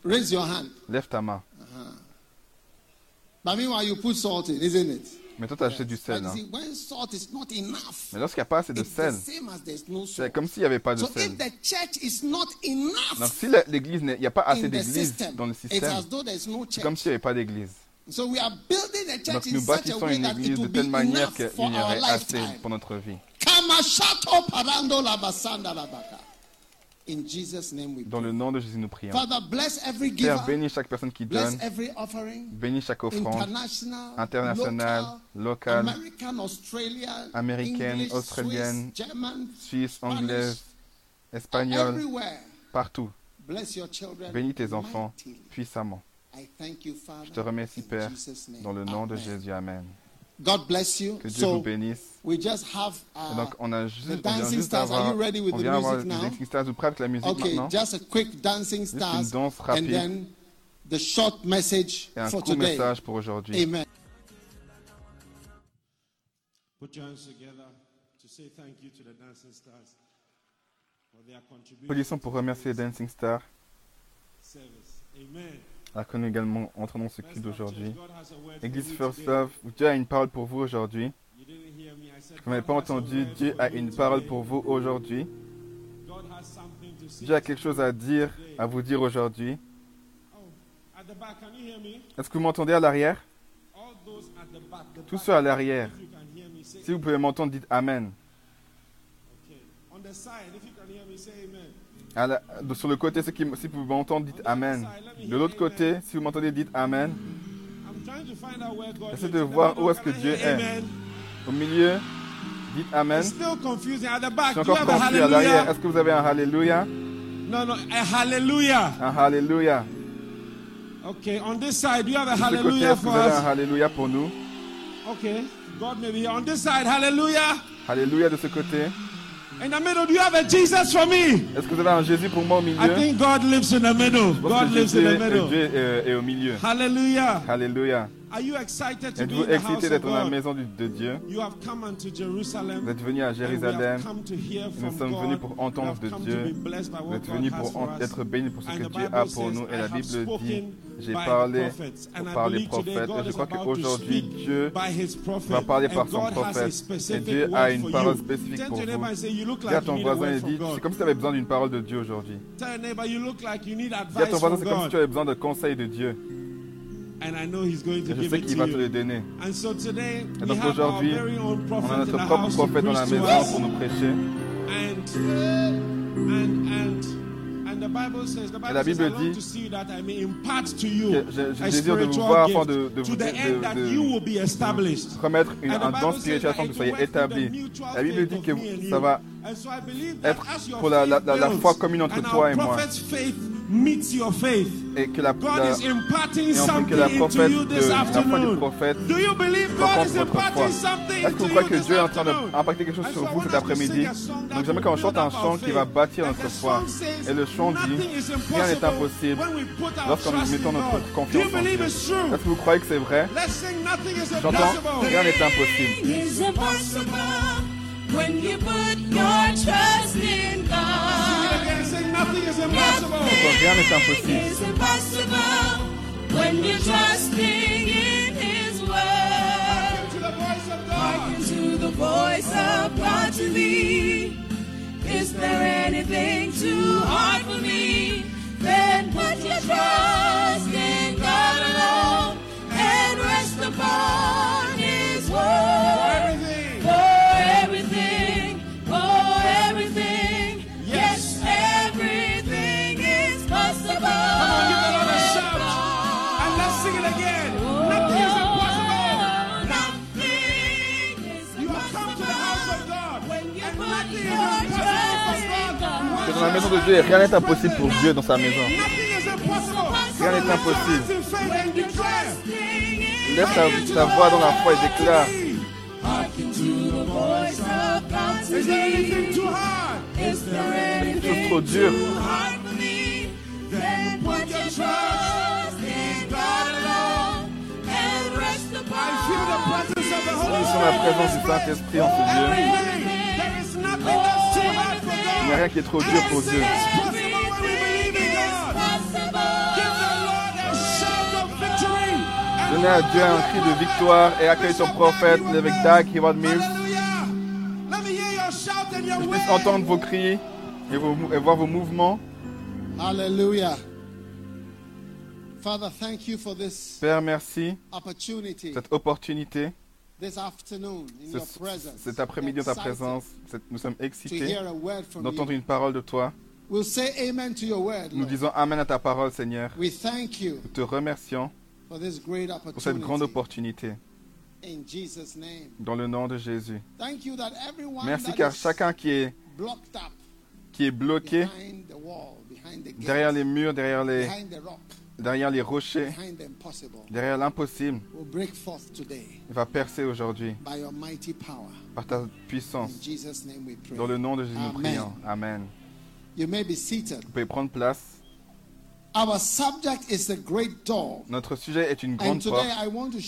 lève ta main. Mais toi, tu as acheté du sel. Hein. Mais lorsqu'il n'y a pas assez de sel, c'est comme s'il n'y avait pas de sel. Donc si l'église, il n'y a pas assez d'église dans le système, c'est comme s'il n'y avait pas d'église. Donc nous bâtissons une église de telle manière qu'il y aurait assez pour notre vie. Dans le nom de Jésus, nous prions. Père, bénis chaque personne qui donne. Bénis chaque offrande internationale, locale, américaine, australienne, suisse, anglaise, espagnole, partout. Bénis tes enfants puissamment. Je te remercie, Père, dans le nom de Jésus. Amen. Que Dieu vous bénisse. Et donc, on a juste, on vient juste d'avoir, on vient avoir des dancing stars. Vous prêts avec la musique okay, maintenant? Just a quick dancing stars, juste une danse rapide. And then the short message et un for court today. message pour aujourd'hui. Amen. Put your hands together to say thank you to the dancing stars for their contribution. Applaudissons pour remercier les dancing stars. Service. Amen. Nous également entrons dans ce culte d'aujourd'hui. Église First Love, Dieu a une parole pour vous aujourd'hui. Vous n'avez pas entendu, Dieu a une parole pour vous aujourd'hui. Dieu a quelque chose à dire, à vous dire aujourd'hui. Est-ce que vous m'entendez à l'arrière? Tous ceux à l'arrière. Si vous pouvez m'entendre, dites Amen. Sur le côté, qui, si vous m'entendre, dites Amen. De l'autre côté, si vous m'entendez, dites Amen. Essayez de voir où est-ce que Dieu est. Au milieu, dites Amen. Je suis encore confus à l'arrière. Est-ce que vous avez un Hallelujah? Non, non, un Hallelujah. Un Hallelujah. Okay, on this side, do you have a hallelujah for us? un hallelujah pour nous? Okay, God may be on this side, hallelujah. Hallelujah de ce côté. In the middle, do you have a Jesus for me? Est-ce que vous avez un Jésus pour moi au milieu? I think God lives in the middle. God lives in the middle. Dieu est, est au milieu. Hallelujah. Hallelujah. Êtes-vous excité d'être dans la maison de Dieu? Vous êtes venu à Jérusalem. Nous sommes venus pour entendre de Dieu. Vous êtes venus pour être bénis pour ce que Dieu a pour nous. Et la Bible dit, j'ai parlé par les prophètes. Et je crois qu'aujourd'hui, Dieu va parler par son prophète. Et Dieu a une parole spécifique pour vous. Dis à ton voisin et dis, c'est comme si tu avais besoin d'une parole de Dieu aujourd'hui. Dis à ton voisin, c'est comme si tu avais besoin de conseils de Dieu. Je sais qu'il va te le donner. Et donc aujourd'hui, on a notre propre prophète dans la maison pour nous prêcher. Et la Bible dit que je, désire de vous voir afin de, de, vous, de, de remettre une, un don spirituel afin que vous soyez établis. La Bible dit que ça va être pour la, la, la, la foi commune entre toi et moi et que la, la, et que la prophète de, du prophète rencontre votre foi? Est-ce que vous croyez que Dieu est en train d'impacter quelque chose sur vous cet après-midi? Donc j'aimerais qu'on chante un chant qui va bâtir notre foi. Et le chant dit, rien n'est impossible lorsqu'on nous mettons notre confiance en Dieu. Est-ce que vous croyez que c'est vrai? J'entends, rien n'est impossible. When you put your trust in God. Nothing is impossible. Rien n'est impossible. When you're trusting in His word. Hearken to the voice of God to me. Is there anything too hard for me? Then put your trust in God alone la maison de Dieu, rien n'est impossible pour Dieu dans sa maison. Rien n'est impossible. Lève ta, ta, voix dans la foi et déclare. Quelque chose trop dur. Nous sommes la présence du Saint-Esprit en ce Dieu. Il n'y a rien qui est trop dur pour Dieu. Donnez à Dieu un cri de victoire et accueille ton prophète, l'évêque Dag Heward Mills. Que je puisse entendre vos cris et, vos, et voir vos mouvements. Alléluia. Père, merci cette opportunité cet après-midi, en ta présence, nous sommes excités d'entendre une parole de toi. Nous disons Amen à ta parole, Seigneur. Nous te remercions pour cette grande opportunité. Dans le nom de Jésus. Merci car chacun qui est, qui est bloqué derrière les murs, derrière les, derrière les rochers, derrière l'impossible, il va percer aujourd'hui par ta puissance. Dans le nom de Jésus, nous prions. Amen. Vous pouvez prendre place. Notre sujet est une grande porte.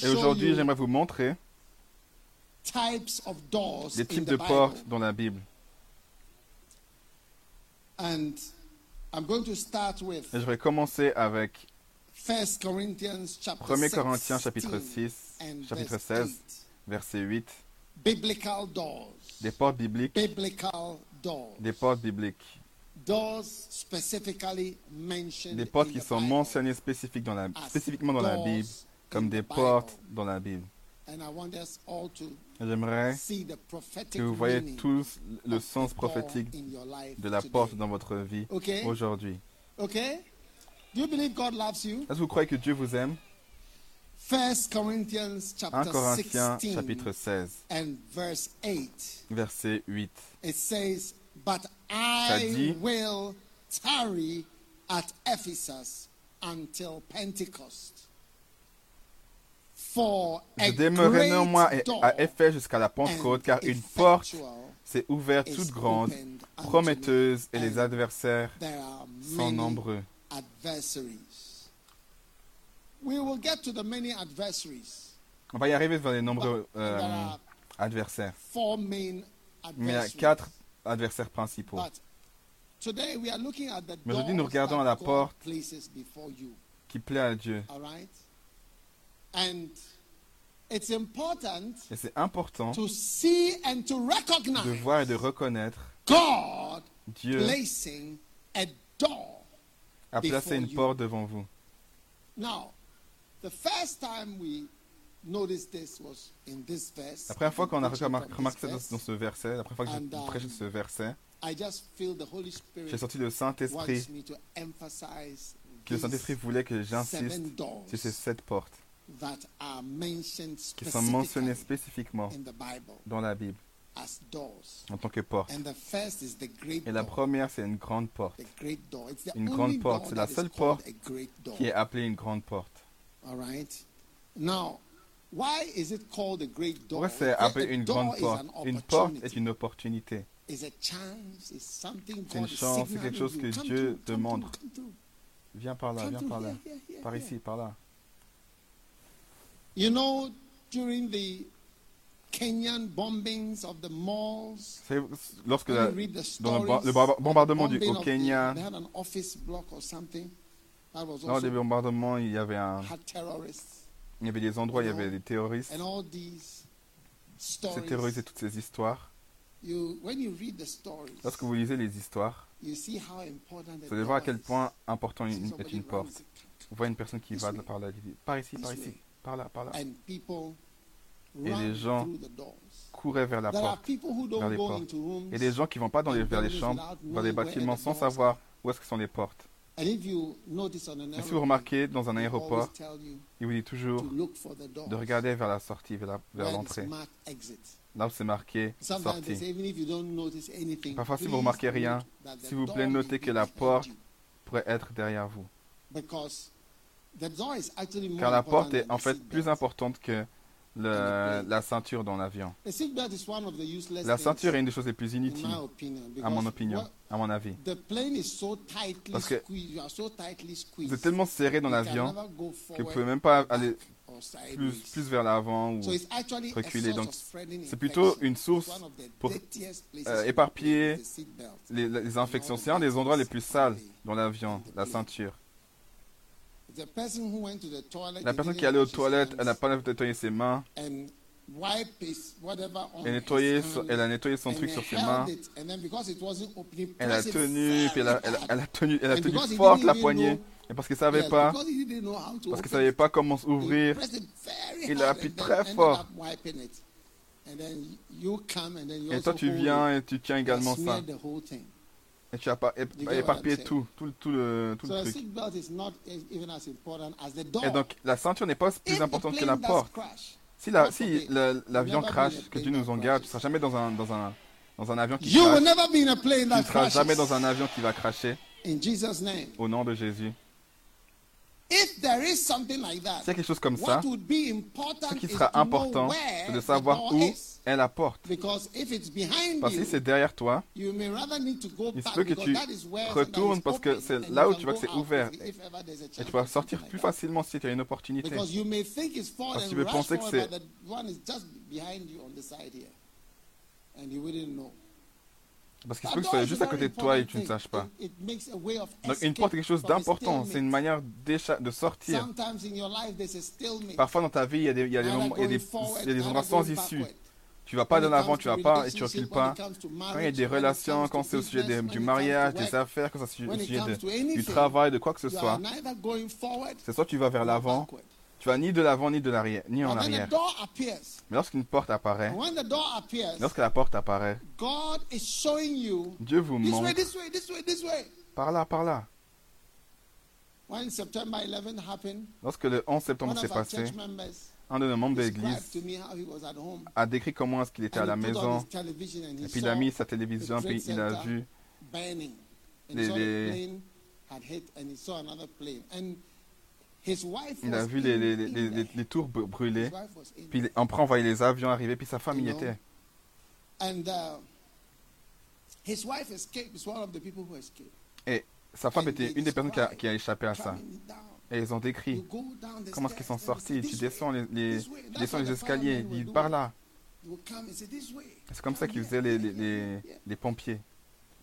Et aujourd'hui, j'aimerais vous montrer les types de portes dans la Bible. Et je vais commencer avec 1 Corinthiens chapitre 6, chapitre 16, verset 8. Des portes bibliques. Des portes bibliques. Des portes qui sont mentionnées spécifiquement dans la, spécifiquement dans la Bible, comme des portes dans la Bible. J'aimerais que vous voyez tous le sens prophétique de la porte dans votre vie aujourd'hui. Est-ce que vous croyez que Dieu vous aime? 1 Corinthiens chapitre 16 verset 8 But I will tarry at Ephesus until Pentecost. Je demeurerai néanmoins à Éphèse jusqu'à la Pentecôte, car une porte s'est ouverte toute grande, prometteuse, et les adversaires sont nombreux. On va y arriver vers les nombreux euh, adversaires. Mais il y a quatre adversaires principaux. Mais aujourd'hui, nous regardons à la porte qui plaît à Dieu. Et c'est important de voir et de reconnaître Dieu a placé une porte devant vous. La première fois qu'on a remarqué ça dans ce verset, la première fois que j'ai um, prêché ce verset, j'ai senti le Saint-Esprit, que le Saint-Esprit voulait que j'insiste sur ces sept portes qui sont mentionnées spécifiquement dans la Bible en tant que porte. Et la première, c'est une grande porte. Une grande porte, c'est la seule porte qui est appelée une grande porte. Pourquoi c'est appelé une grande porte? Une porte est une opportunité. C'est une chance, c'est quelque chose que Dieu demande. Viens par là, viens par là. Par ici, par là. You know, during the Kenyan bombings of the malls, lorsque la, dans le, le bombardement du, au Kenya, lors des bombardements, il y avait un, il y avait des endroits, il y avait des terroristes. Ces terroristes et toutes ces histoires. Lorsque vous lisez les histoires, vous allez voir à quel point important est une porte. Vous voyez une personne qui va par là, par ici, par ici, par là, par là. Et les gens couraient vers la porte, vers les portes. Et des gens qui ne vont pas dans les, vers les chambres, vers les bâtiments sans savoir où est-ce que sont les portes. Et si vous remarquez, dans un aéroport, il vous dit toujours de regarder vers la sortie, vers l'entrée. Là où c'est marqué sortie. Parfois, si vous ne remarquez rien, s'il vous plaît, notez que la porte pourrait être derrière vous. Car la porte est en fait plus importante que la ceinture dans l'avion. La ceinture est une des choses les plus inutiles, à mon opinion, à mon avis. Parce que vous êtes tellement serré dans l'avion que vous ne pouvez même pas aller plus, plus vers l'avant ou reculer. Donc, c'est plutôt une source pour euh, éparpiller les, les infections. C'est un des endroits les plus sales dans l'avion, la ceinture. La personne qui allée aux toilettes, elle n'a pas nettoyé ses mains. Elle, nettoyé, elle a nettoyé son truc sur ses mains. Elle a tenu, puis elle a, elle, a tenu, elle a tenu forte la poignée. Et parce qu'il ne savait pas, parce qu'il savait pas comment ouvrir, il a appuyé très fort. Et toi, tu viens et tu tiens également ça. Et tu as pas éparpillé tout, tout, tout, le, tout le truc. Et donc, la ceinture n'est pas plus importante que la porte. Si l'avion si l'avion crash, que Dieu nous en garde, tu ne seras jamais dans un, dans un, dans un avion qui crash. Tu ne seras jamais dans un avion qui va crasher. Au nom de Jésus. S'il y a quelque chose comme ça, ce qui sera important, c'est de savoir où est la porte. Parce que si c'est derrière toi, il se peut que tu retournes parce que c'est là où tu vois que c'est ouvert. Et tu vas sortir plus facilement si tu as une opportunité. Parce que tu peux penser que c'est parce qu'il se peut que ce soit juste à côté de toi et tu ne saches pas. Donc une porte est quelque chose d'important. C'est une manière de sortir. Parfois dans ta vie, il y a des, il y a des, il y a des, il y a des endroits sans issue. Tu vas pas de l'avant, tu vas pas et tu recules pas. Quand il y a des relations, quand c'est au sujet du mariage, des affaires, quand c'est au sujet du travail, de quoi que ce soit, c'est soit tu vas vers l'avant, tu vas ni de l'avant ni de l'arrière, ni en arrière. Mais lorsqu'une porte apparaît, lorsque la porte apparaît, Dieu vous montre par là, par là. Lorsque le 11 septembre s'est passé, un de nos membres de l'église a décrit comment est-ce qu'il était à la maison. Et puis il a mis sa télévision, puis il a vu les, il a vu les, les, les, tours brûler. Puis en on voyait les avions arriver, puis sa femme y était. Et sa femme était une des personnes qui a, qui a échappé à ça. Et ils ont décrit comment est-ce qu'ils sont sortis? Tu descends les, les, descends les escaliers, dis par là. C'est comme ça qu'ils faisaient les, les, les, pompiers.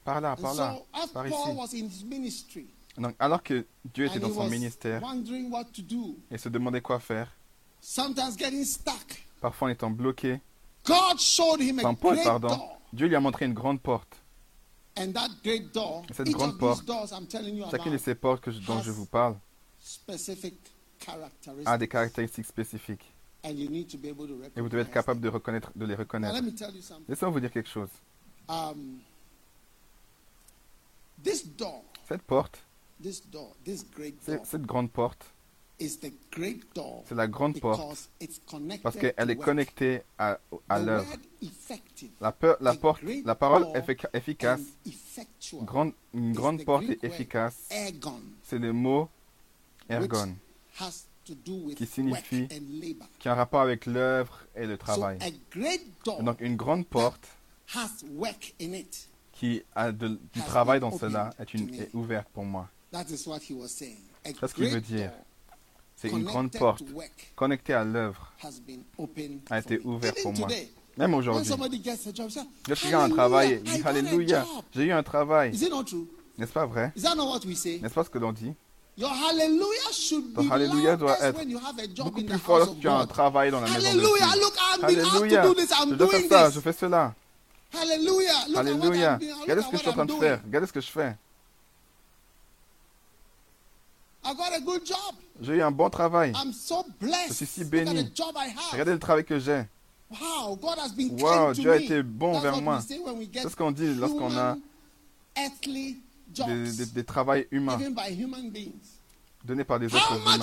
Par là, par là, par ici. Donc, alors que Dieu était dans son ministère et se demandait quoi faire, parfois en étant bloqué, sans Paul, pardon, Dieu lui a montré une grande porte. cette grande porte, chacune de ces portes que dont je vous parle, a des caractéristiques spécifiques. Et vous devez être capable de, reconnaître, de les reconnaître. Laissez-moi vous dire quelque chose. Um, cette porte, cette grande porte, c'est la grande porte parce qu'elle est connectée à, à l'œuvre. La, la, porte, la parole efficace, grande, une grande porte est efficace, c'est le mot ergon, qui signifie, qui a un rapport avec l'œuvre et le travail. Donc une grande porte qui a du travail dans cela est, une, est ouverte pour moi. C'est ce qu'il veut dire. C'est une grande porte connectée à l'œuvre a été ouverte pour moi. Même aujourd'hui. A un travail, il dit Alléluia, j'ai eu un travail. N'est-ce pas vrai? N'est-ce pas ce que l'on dit? Ton Alléluia doit être beaucoup plus fort lorsque tu as un travail dans la maison de Dieu. Alléluia, je dois faire ça, je fais cela. Alléluia, regardez ce que je suis en train de faire, regardez ce que je fais. J'ai eu un bon travail. Je suis si béni. Regardez le travail que j'ai. Wow, Dieu a été bon vers moi. C'est ce qu'on dit lorsqu'on a des, des, des travails humains donnés par des êtres humains.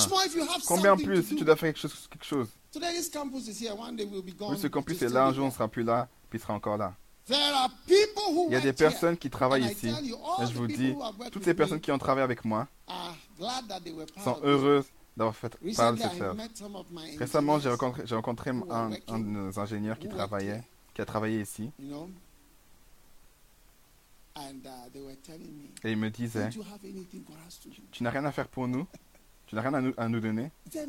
Combien plus si tu dois faire quelque chose, quelque chose? Oui, ce campus est là, un jour on ne sera plus là, puis il sera encore là. Il y a des personnes qui travaillent ici, et je vous dis, toutes les personnes qui ont travaillé avec moi sont heureuses d'avoir fait part de cette œuvre. Récemment, j'ai rencontré, rencontré un, un, de nos ingénieurs qui travaillait, qui a travaillé ici. Et il me disait, tu n'as rien à faire pour nous Tu n'as rien à nous, à nous donner. Il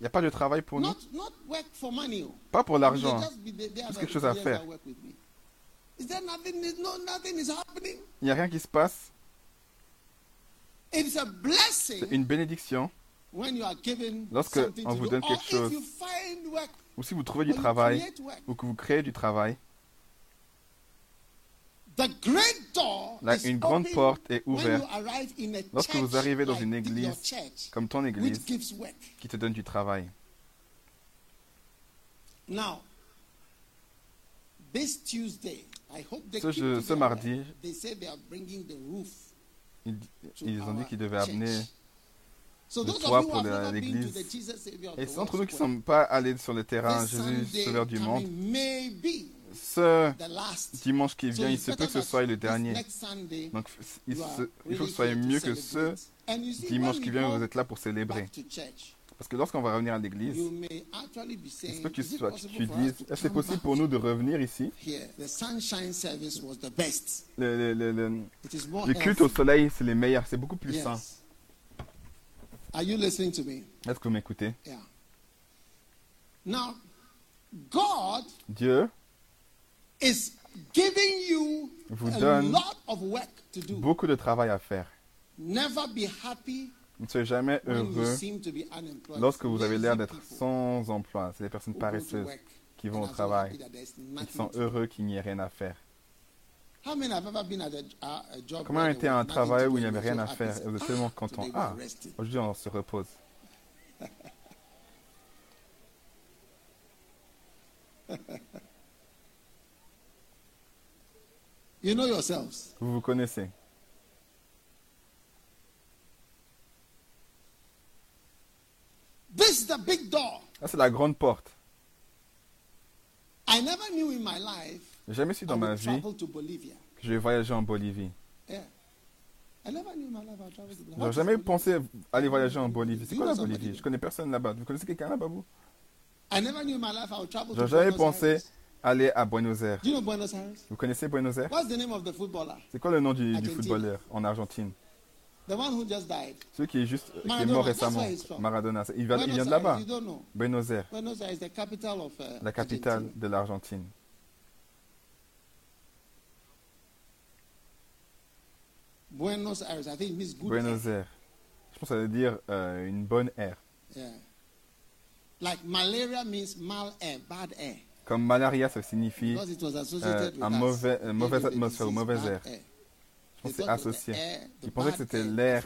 n'y a pas de travail pour nous. Pas pour l'argent. C'est quelque chose à faire. Il n'y a rien qui se passe. C'est une bénédiction. lorsque on vous donne quelque chose, ou si vous trouvez du travail, ou que vous créez du travail. La, une grande porte est ouverte. lorsque vous arrivez dans une église comme ton église qui te donne du travail. Ce, ce mardi, ils, ils ont dit qu'ils devaient amener le toit pour l'église. Et c'est entre nous qui ne sommes pas allés sur le terrain, Jésus, sauveur du monde, ce dimanche qui vient, il se peut que ce soit le dernier. Donc, il, faut que ce soit mieux que ce dimanche qui vient, vous êtes là pour célébrer. Parce que lorsqu'on va revenir à l'église, il se peut que tu, sois, tu dises, est-ce que c'est possible pour nous de revenir ici? le, le, le, le culte au soleil, c'est les meilleurs, c'est beaucoup plus sain. Est-ce que vous m'écoutez? Dieu vous donne beaucoup de travail à faire. Ne soyez jamais heureux lorsque vous avez l'air d'être sans emploi. C'est des personnes paresseuses qui vont au travail, qui sont heureux qu'il n'y ait rien à faire. Comment été à un travail où il n'y avait rien à faire? Et vous êtes tellement content Ah, aujourd'hui on se repose. [laughs] you know yourselves. Vous vous connaissez. This is the big door. Ça, c'est la grande porte. I never knew in my life J'ai jamais su dans ma vie que je vais voyager en Bolivie. Yeah. J'aurais jamais pensé aller voyager en Bolivie. C'est quoi la Bolivie? Je connais personne là-bas. Vous connaissez quelqu'un là-bas, vous? J'aurais jamais pensé aller à Buenos Aires. Vous connaissez Buenos Aires? C'est quoi le nom du, du footballeur en Argentine? Celui qui est juste qui est mort récemment, Maradona. Il vient, il vient de là-bas. Buenos Aires, uh, la capitale de l'Argentine. Buenos Aires, I think it means good Buenos Aires. Je pense que ça veut dire euh, une bonne air. Yeah. Like malaria means mal air, bad air. Comme malaria, ça signifie euh, un mauvais, une mauvaise atmosphère ou mauvais air. Je pense que c'est associé. Ils pensaient que c'était l'air,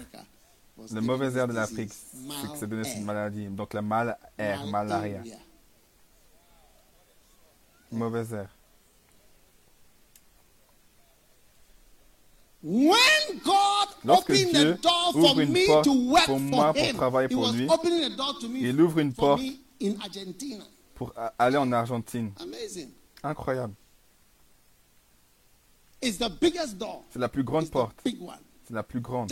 le mauvais air de l'Afrique, c'est que ça donnait cette mal maladie. Donc la mal air, malaria. Mauvais air. When God Lorsque opened Dieu the door for ouvre une me porte to work pour for moi, pour travailler pour lui, il ouvre une porte. Pour aller en Argentine. Amazing. Incroyable. C'est la plus grande porte. C'est la plus grande.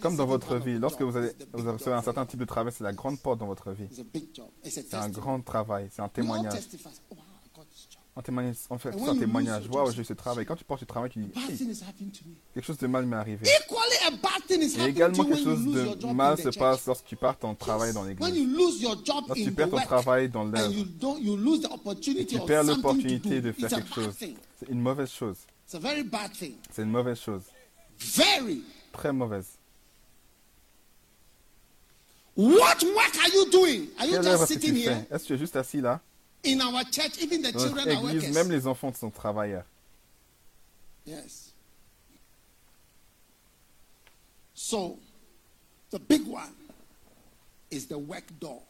Comme dans votre vie, lorsque vous, allez, vous recevez un certain type de travail, c'est la grande porte dans votre vie. C'est un grand travail, c'est un témoignage. Un témoignage, en fait, c'est un témoignage. Waouh, j'ai ce travail. Quand tu portes ce travail, tu dis, Hey, quelque chose de mal m'est arrivé. Et également, quelque chose de mal se passe lorsque tu pars ton travail dans l'église. Lorsque tu perds ton travail dans l'œuvre, tu perds l'opportunité de faire It's a quelque chose. C'est une mauvaise chose. It's a very bad thing. C'est une mauvaise chose. Très mauvaise. What work are you doing? Are you just sitting here? Est-ce que tu es juste assis là? In our church, even the children notre are église, workers. même les enfants sont travailleurs. Yes. So, the big one is the work door.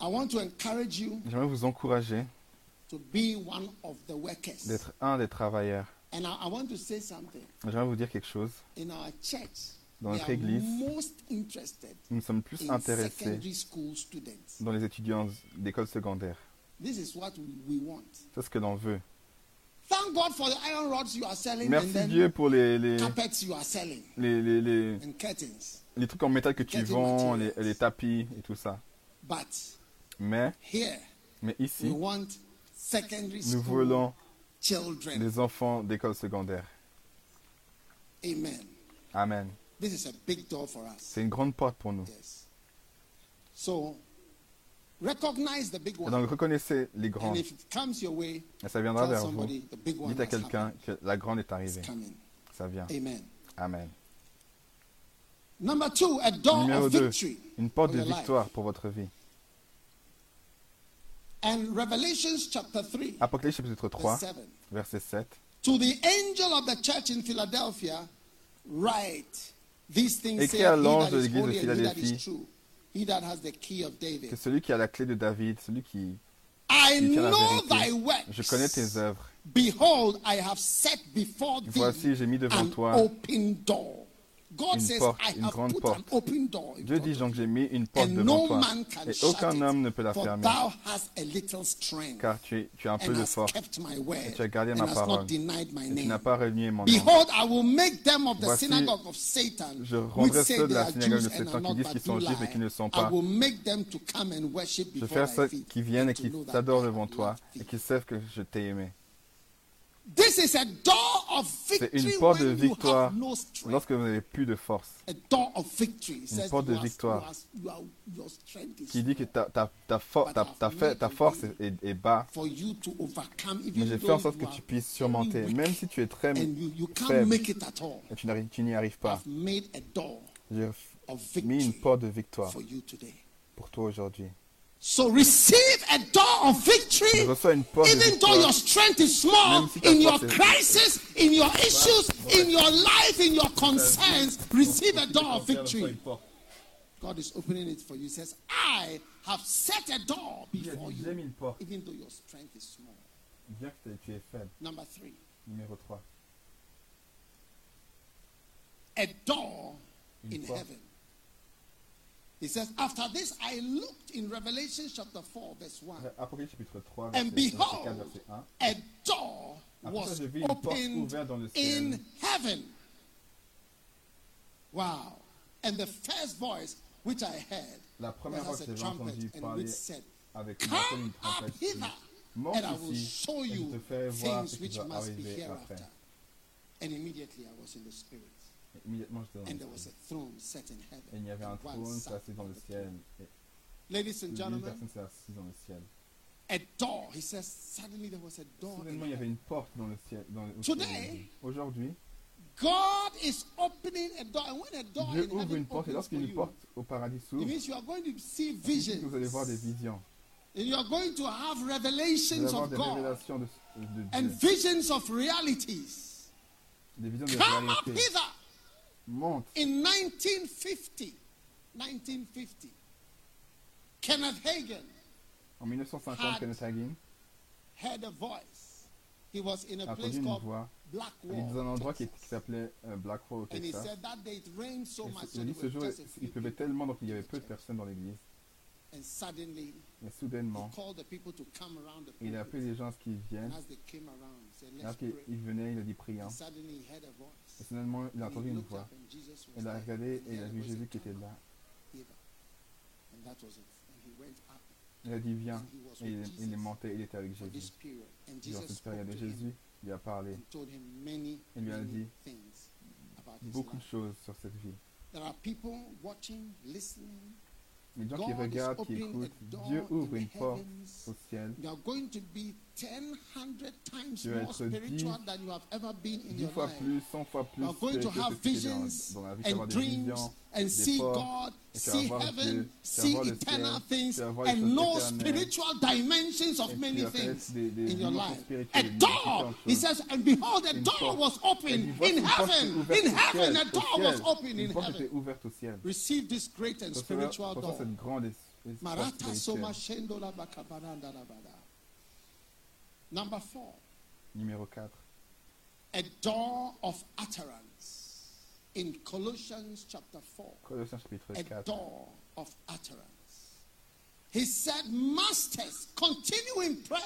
I want to encourage you J'aimerais vous encourager to be one of the workers. d'être un des travailleurs. And I, I want to say something. J'aimerais vous dire quelque chose. In our church, Dans notre église, Nous sommes plus in intéressés dans les étudiants d'école secondaire. C'est ce que l'on veut. Thank God for the iron rods you are selling and Merci Dieu pour les, les, les, les, trucs en métal que tu vends, les, les tapis et tout ça. But Mais, here, mais we ici, want secondary nous voulons children. des enfants d'école secondaire. Amen. Amen. This is a big door for us. C'est une grande porte pour nous. Yes. So, recognize the big Et one. donc reconnaissez les grands. And if it comes your way, Et ça viendra vers vous. somebody the big one Dites à quelqu'un que la grande est arrivée. Ça vient. Amen. Amen. Number two, a door Numéro of 2. victory. Une porte de victoire pour votre vie. And Revelations chapter 3, Apocalypse chapitre 3, verse 7. verset 7. To the angel of the church in Philadelphia, write Écris à l'ange that de is l'église de Philadelphie. is true, he that has the key of David. Que celui qui a la clé de David, celui qui, I qui tient la know thy vérité, works. je connais tes œuvres. Behold, I have set before thee Voici, j'ai mis devant an toi open door. God une porte, une grande porte. Dieu dit donc j'ai mis une porte devant toi et aucun homme ne peut la fermer car tu, es- tu as un peu de force et tu as gardé ma parole et tu n'as pas renié mon nom. Behold, I will make them of the Voici, synagogue of Satan, je rendrai ceux de la synagogue de Satan qui disent qu'ils sont juifs et qui ne sont pas. will make them to come and worship Je thy ceux qui viennent et qui t'adorent devant toi et qui savent que je t'ai aimé. This is a door of C'est une porte de victoire lorsque vous n'avez plus de force. A door of victory Une porte de victoire qui dit que ta, ta, ta, for- ta, fait- force est, bas, for you to overcome mais j'ai fait en sorte que you tu puisses surmonter, même si tu es très and you, you can't faible make it at all. et tu n'y arrives pas. I've made a door J'ai of mis une victory porte de victoire for you today. pour toi aujourd'hui. So receive a door of victory, even though your strength is small in your crisis, in your issues, in your life, in your concerns. Receive a door of victory. God is opening it for you. He says, I have set a door before you, even though your strength is small. Number three. Numéro 3. A door in heaven. He says, After this I looked in Revelation chapter 4, verse 1. and behold, a door was opened in heaven. Wow. And the first voice which I heard La première voix que j'ai entendue parler avec une trompette hither, and I will show you things which must be hereafter. And immediately I was in the spirit. Immédiatement, j'étais dans le ciel. Et il y avait un trône placé dans le ciel. Et Ladies and gentlemen, personne s'est assise dans le ciel. A door. He says, suddenly there was a door. Soudainement, il y avait une porte dans le ciel. Dans le, Today, aujourd'hui, God is opening a door. And when a door Dieu ouvre une porte. Et lorsqu'une porte au paradis s'ouvre, it means you are going to see visions. Vous allez voir des visions. And you are going to have revelations of God. De. And visions of realities. Des visions de Come réalité. up hither. In 1950, 1950, Kenneth Hagin en 1950, Kenneth Hagin heard a voice. He was in a a place called voix. Blackwall, Il est dans un endroit qui, s'appelait euh, Blackwall au And he said that day it rained so much, il dit there ce jour, a il pleuvait tellement, donc il y avait peu de personnes dans l'église. And suddenly, Et soudainement, called the people to come around the il a appelé les gens qui viennent. And as they came around, he said, Et alors pray. qu'il venait, il a dit priant. Et soudainement, il a entendu une voix. Il a regardé et il a vu Jésus qui était là. Il a dit viens. Et il, est monté, il était avec Jésus. Durant cette période, Jésus lui a parlé Il lui a dit beaucoup de choses sur cette vie. There are people watching, listening. Les gens qui regardent, qui écoutent, Dieu ouvre une porte au ciel. You are going to be 10, 100 times Tu vas more être spiritual dix- than you have ever been in Dix your fois life. plus, cent fois plus You are going to spirituel have que ce que tu es dans- visions dans la vie. Tu vas avoir and des dreams visions, and des see portes, God, et tu vas see voir heaven, Dieu, tu vas see voir le eternal ciel, things, tu vas voir les and choses know éternelles. spiritual dimensions of Et many tu vas things connaître des- des in your dimensions life. spirituelles, A des door, différentes he choses. says, and behold, a Une door porte. was Et open dis, voici in une porte heaven. ouverte In au heaven, ciel, a au door ciel. was open in Une porte était heaven. ouverte au ciel. Receive this great and Reçois- spiritual reçois door. cette grande es- espace Marata soma spirituel. shendo la bakabaranda la bada. Number four, Numéro 4. a door of utterance. In Colossians chapter 4, Colossiens chapitre a 4. door of utterance. He said, Masters, continue in prayer.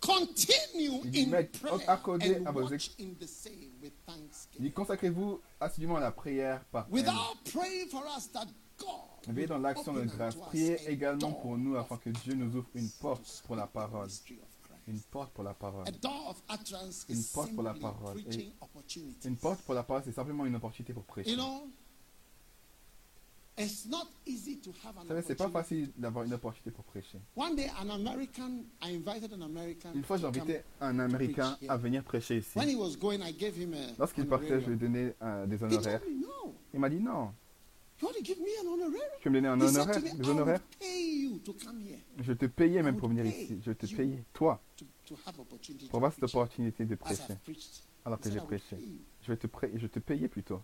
Continue in prayer accordez and à vos watch in the same with Il thanksgiving. dit Consacrez-vous assidûment à la prière par. Without praying for us that God Veillez dans l'action de grâce. Priez a également pour nous afin que Dieu nous ouvre une porte pour la parole. Une porte pour la parole. Une porte pour la parole. Et. Une porte pour la parole, c'est simplement une opportunité pour prêcher. You Vous know, it's not easy to have an savez, c'est pas facile d'avoir une opportunité pour prêcher. One day, an American, I invited an American. Une fois, j'ai invité un Américain à venir prêcher ici. When he was going, I gave him a. Lorsqu'il partait, je lui donnais euh, des honoraires. Il m'a dit non, tu veux me donner un honoraire, des honoraires? Je te payais même pour venir ici. Je te payais, toi, pour avoir cette opportunité de prêcher. Alors que j'ai prêché. Je, vais te je te payais plutôt.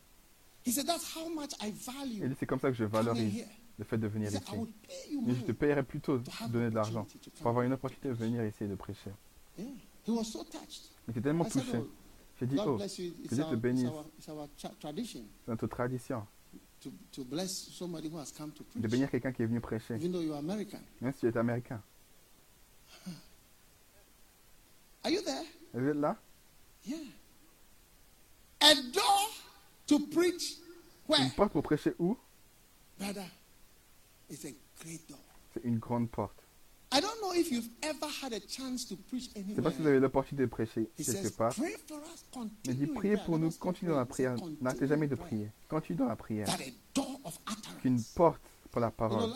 He said, that's how much I Et value dit, c'est comme ça que je valorise le fait de venir ici. Mais je te payerais plutôt de donner de l'argent pour avoir une opportunité de venir ici et de prêcher. Il était tellement touché. oh, J'ai dit, oh, que Dieu te bénisse. C'est notre tradition de bénir quelqu'un qui est venu prêcher, even though you are American. même si tu es américain. Are you there? Vous êtes là? Yeah. A door to preach where? Une porte pour prêcher où? Brother, it's a great door. C'est une grande porte. Je ne sais pas si vous avez l'opportunité de prêcher He quelque part. dis, in priez pour nous, continue dans la prière. N'arrêtez jamais de prier. Continue dans la prière. Utterance. porte pour la parole.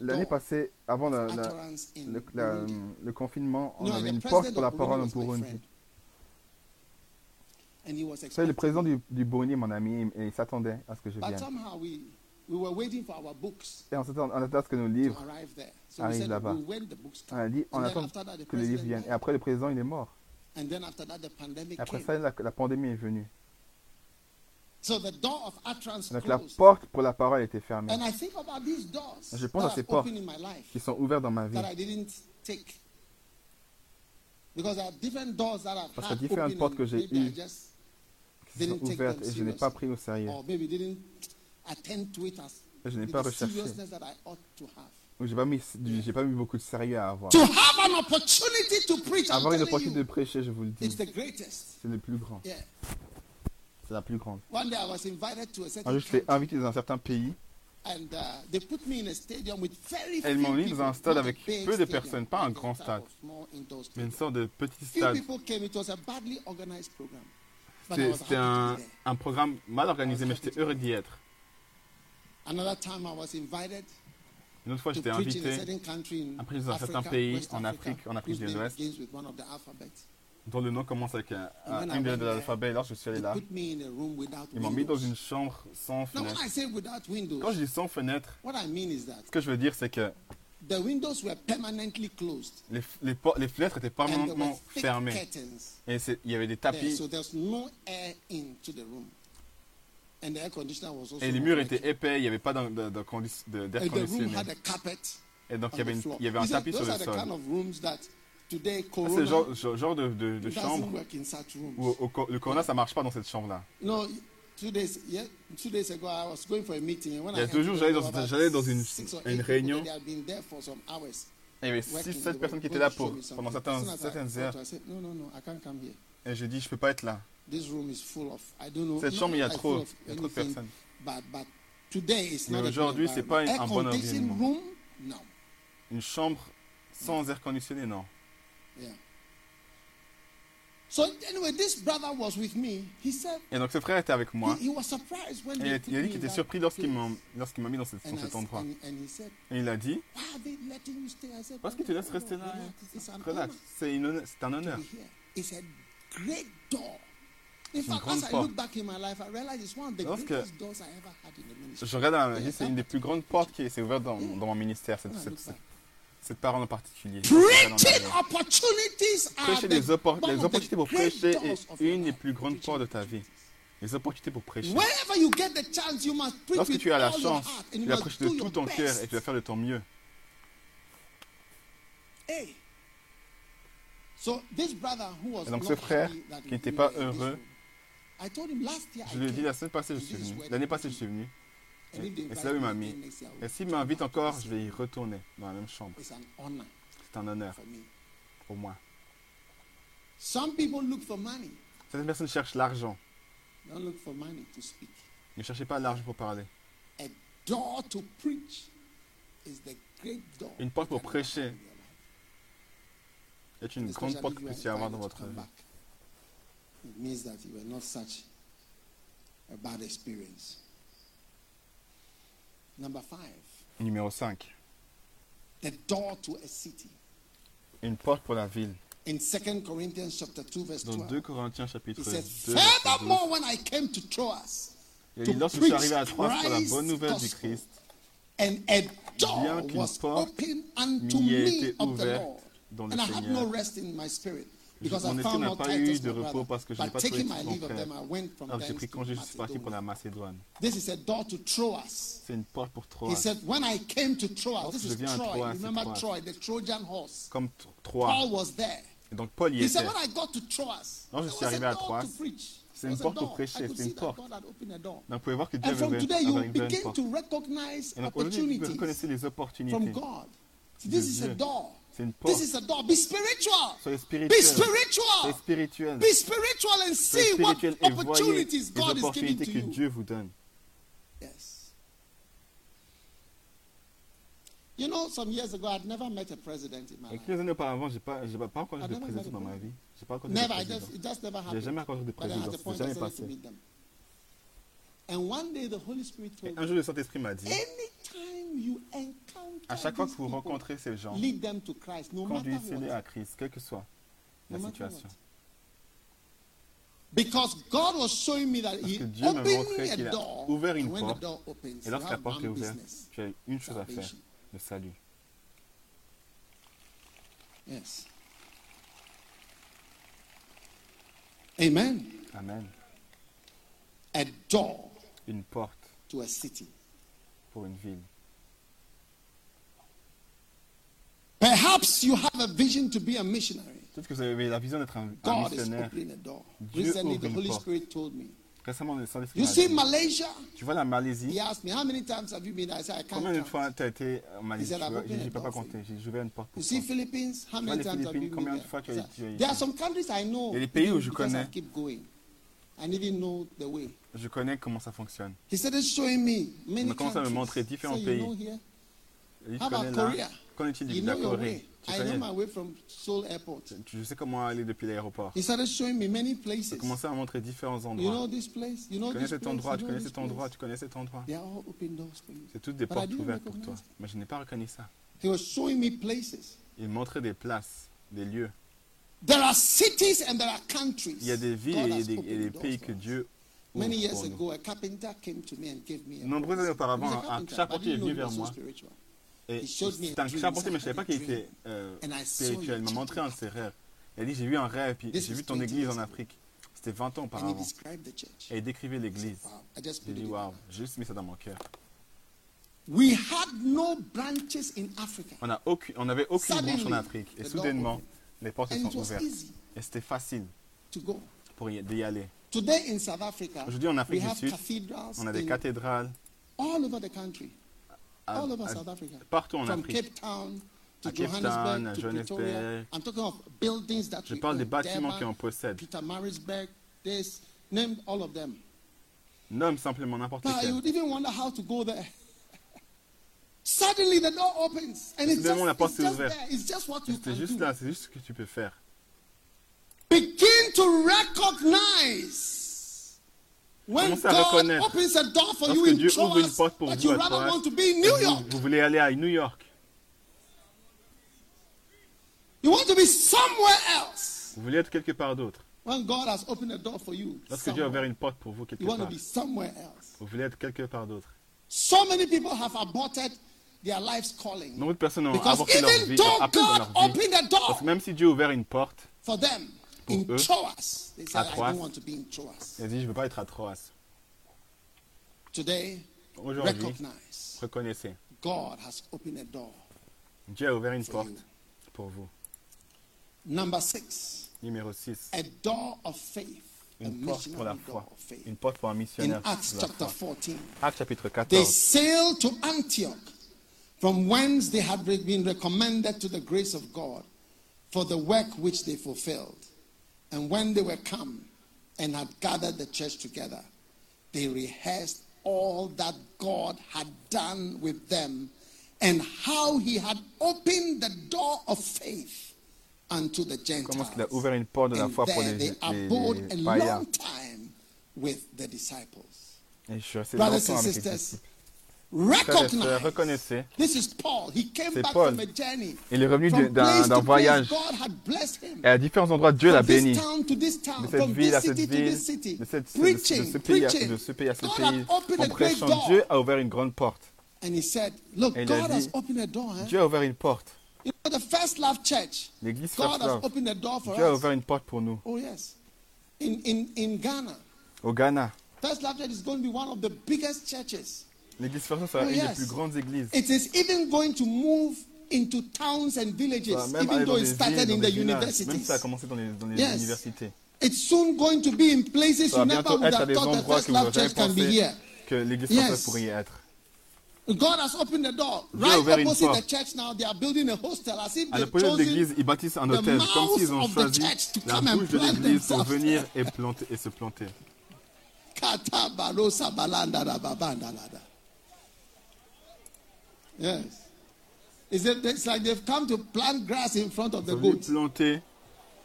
L'année passée, avant la- la- le, la- le confinement, on avait une porte pour la parole en Burundi Vous savez, le président du, du Burundi, mon ami, et il s'attendait à ce que je vienne. Et on s'attend à ce que nos livres arrivent là-bas. On a dit, on attend que les livres viennent. Et après, le président, il est mort. Et après ça, la, la pandémie est venue. Donc la porte pour la parole était fermée. Je pense à ces portes qui sont ouvertes dans ma vie. Parce que différentes portes que j'ai eues qui sont ouvertes et je n'ai pas pris au sérieux. Je n'ai pas recherché. Ou j'ai pas mis, j'ai pas mis beaucoup de sérieux à avoir. Avoir une opportunité de prêcher, je vous le dis, c'est le plus grand. C'est la plus grande. Un jour, je été invité dans un certain pays. Uh, et ils m'ont mis dans un stade avec peu de personnes, pas un grand stade, mais une sorte de petit stade. C'était un, un, programme mal organisé, mais j'étais heureux d'y être. Une autre fois, j'étais invité après dans un certain pays en Afrique, en Afrique de l'Ouest dont le nom commence avec un, un de l'alphabet. Alors je suis allé là. Ils m'ont mis dans une chambre sans fenêtre. Quand je dis sans fenêtre, ce que je veux dire, c'est que les, les, les, fenêtres étaient permanentement fermées. Et il y avait des tapis. Et les murs étaient épais, il n'y avait pas d'air conditionné. Et donc il y, avait une, il y avait un tapis sur le sol. C'est le genre, genre de, de, de chambre où le corona, ça ne marche pas dans cette chambre-là. Il y a deux jours, j'allais dans, une, une réunion. Il y avait 6-7 personnes qui étaient là pour, pendant certaines, certaines heures. Et j'ai dit, je ne peux pas être là. Cette chambre, il y a trop, il y a trop de personnes. Mais aujourd'hui, ce n'est pas un bon environnement. Une chambre sans air conditionné, non. Et donc ce frère était avec moi. et il a dit qu'il était surpris lorsqu'il m'a mis dans, cet endroit. et il a dit, parce qu'il te laisse rester là, relax, c'est un honneur. Porte. Lorsque je regarde dans ma vie, c'est une des plus grandes portes qui s'est ouverte dans, dans, mon ministère, cette, cette, cette parole en particulier. Prêcher des opportunités pour prêcher est une des plus grandes portes de ta vie. Les opportunités pour prêcher. Lorsque tu as la chance, tu vas prêcher de tout ton cœur et tu vas faire de ton mieux. Et donc ce frère qui n'était pas heureux, je lui ai dit la semaine passée, je suis venu. L'année passée, je suis venu. Et c'est là où il m'a mis. Et s'il m'invite encore, je vais y retourner dans la même chambre. C'est un honneur pour moi. Certaines personnes cherchent l'argent. Ne cherchez pas l'argent pour parler. Une porte pour prêcher est une grande porte que vous puissiez avoir dans votre vie. It means that you were not such a bad experience. Numéro 5. The door to a city. Une porte pour la ville. In 2 Corinthians chapter 2 verse 12. Dans 2 Corinthiens chapitre 2. Furthermore when I came to Troas. Il dit lorsque je suis arrivé à Troas pour la bonne nouvelle du Christ. And a door was open unto me of the Lord. And I had no rest in my spirit. Mon esprit n'a pas eu de repos parce que je n'ai pas trouvé mon frère. Alors j'ai pris congé, je suis parti pour la Macédoine. C'est une porte pour Troas. Je viens à Troas, c'est Troas. Comme Troas. Et donc Paul y était. Quand je suis arrivé à Troas, c'est une porte pour prêcher, c'est une porte. Donc vous pouvez voir que Dieu avait ouvert une porte. Et donc aujourd'hui, vous reconnaissez les opportunités de Dieu. C'est une porte. This is a door. Be spiritual. Soyez spirituel. Be spiritual. Soyez spirituel. Be spiritual and see what opportunities God is giving to you. que Dieu vous donne. Yes. You know, some years ago, I'd never met a president in my life. Quelques années auparavant, j'ai pas, j'ai de président dans ma vie. J'ai pas encore de président. J'ai jamais eu de président. C'est jamais passé. Et un jour, le Saint-Esprit m'a dit à chaque fois que vous rencontrez ces gens, conduisez-les à Christ, quelle que soit la situation. Because God was showing me that Parce que Dieu m'a opened montré me a qu'il a ouvert une porte. opens, Et lorsque la porte est ouverte, tu as une chose à faire, le salut. Yes. Amen. Amen. A door Une porte to a city. pour une ville. Perhaps you have a vision to be a missionary. Peut-être que vous avez la vision d'être un, un God is missionnaire. opening a door. Dieu Recently, ouvre the une Holy porte. Spirit told me. Récemment, le Saint-Esprit You m'a see, dit, Malaysia? tu vois la Malaisie, He asked me, How many times have you been there? I said, I can't combien de count. fois tu as été en Malaisie? said, Tu vois, J'ai pas j'ai ouvert une porte You pour see, toi. Philippines, how vois, many les times have you Philippines, been combien de there? fois tu as- tu as été? There are some countries I know. Il y a des pays où je because I connais. keep going. I didn't know the way. Je connais comment ça fonctionne. He started showing me Il many à me countries. montrer He différents pays. You know here? Il dit, How tu about connais Korea? Qu'en est-il Corée. Tu I know my way from Seoul Airport. Tu sais comment aller depuis l'aéroport. He started showing me many Il places. a commencé à montrer différents You know endroits. this place? You know Tu connais this cet place? endroit, You tu connais cet endroit, tu connais cet endroit. They are all open doors for you. C'est toutes des But portes ouvertes pour toi. Mais je n'ai pas reconnu ça. He was showing me places. Il montrait des places, des lieux. There are cities and there are countries. Il y a des villes God et des, et pays que. Dieu Many years ago, a carpenter came to me and gave me a Nombreuses années auparavant, un charpentier est venu vers moi. Et He showed me a c'est un dream. charpentier, mais je ne savais pas qu'il était euh, spirituel. Il m'a montré un de ses rêves. Il a dit J'ai vu un rêve, puis j'ai vu ton 20 église en. Afrique. C'était 20 ans auparavant. Et il décrivait l'église. J'ai dit Waouh, j'ai juste mis ça dans mon cœur. We had no branches in Africa. On a aucune- on n'avait aucune branche en Afrique. Et soudainement, les portes se sont ouvertes. Et c'était facile to go. pour y, d'y aller. Today in South Africa, Aujourd'hui, en Afrique du have Sud, cathedrals on a des cathédrales all over the country, à- all over à- South Africa. partout en From Afrique. Cape Town to À Cape Town, Johannesburg à to Pretoria. Johannesburg. I'm talking of buildings that Je we parle des bâtiments Durban, qu'on possède. Peter Marisburg, this, name all of them. Nomme simplement n'importe Now you lequel. would even wonder how to go there. Suddenly the door opens and it's Soudainement, la just, porte it's s'est just ouverte. there. It's just what you C'était can juste do. là, c'est juste ce que tu peux faire. Begin to recognize when Commencez à God reconnaître. opens a door for you Lorsque in Dieu ouvre une porte pour vous you à rather Troas, want to be in New vous, voulez aller à New York. You want to be somewhere else. Vous voulez être quelque part d'autre. When God has opened a door for you, Lorsque Dieu a ouvert une porte pour vous quelque you want to part, be somewhere else. vous voulez être quelque part d'autre. So many people have aborted their life's calling. Nombre de personnes ont Because avorté leur even vie, though appel dans God leur vie. opened a door Parce que même si Dieu a ouvert une porte, for them Pour in eux, Troas, they à said, I Troas. don't want to be in Troas. il a dit, je ne veux pas être à Troas. Today, Aujourd'hui, recognize reconnaissez, God has opened a door. Dieu a ouvert une porte you. pour vous. Number six, Numéro 6, a door of faith. Une porte pour la foi. Une porte pour un In missionnaire. Acts de la chapter foi. 14, Actes chapitre they 14. sailed to Antioch, from whence they had been recommended to the grace of God for the work which they fulfilled. And when they were come and had gathered the church together, they rehearsed all that God had done with them and how he had opened the door of faith unto the est-ce qu'il a Gentiles. ouvert une porte de la And foi pour les, they les- abode les a païens. long time with the disciples. Et je suis resté Brothers longtemps and avec les disciples. Frères recognize. reconnaissez, This is Paul. He came C'est back Paul. from a journey. il est revenu d'un voyage. God had blessed him. Et à différents endroits, Dieu l'a béni. De cette ville à cette city to ville, this city. de, cette, de- preaching, de ce pays à, de ce pays à ce pays, en prêchant, door. Dieu a ouvert une grande porte. And he said, Look, Et il a God has dit, opened a door. eh? Dieu a ouvert une porte. You know, the First Love Church, L'église God First has Love, opened a door for Dieu a ouvert une porte pour nous. Oh, yes. In, in, in Ghana, Au Ghana, First Love Church is going to be one of the biggest churches. L'église Love sera Oh, une yes. des plus grandes églises. It is even going to move into towns and villages, même even though it started in the même universities. si ça a commencé dans les, dans les Yes. universités. It's soon going to be in places you never bientôt would have des thought the First Love Church can be here. que l'église Yes. Pourrait y être. God has opened the door. Dieu a Right opposite the church now, they are building a hostel as if À they've chosen l'église, ils bâtissent un hôtel, comme s'ils ont mouth of the choisi la bouche de l'église pour venir et, planter, et se planter. [laughs] Yes. It's, it's like they've come to plant grass in front of the goats. planter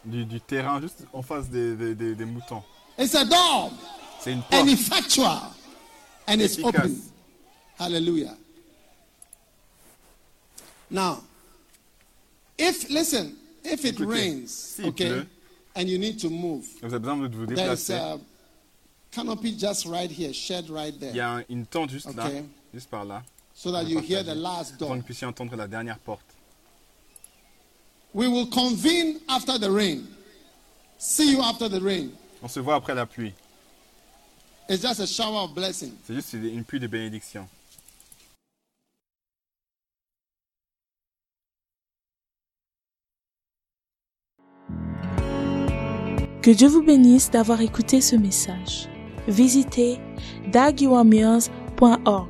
du, du terrain juste en face des, des, des- des moutons. It's a door C'est une and porte. effectual and it's Efficace. open. Hallelujah. Now, if listen, if it Écoutez, rains, s'il okay, pleut, and you need to move. Vous avez besoin de vous déplacer. A canopy just right here, shed right there. Il y a une tente juste okay. là, juste par là. So that you hear the last door. Pour que vous puissiez entendre la dernière porte. We will convene after the rain. See you after the rain. On se voit après la pluie. It's just a shower of blessing. C'est juste une pluie de bénédiction. Que Dieu vous bénisse d'avoir écouté ce message. Visitez daguiwamiers.org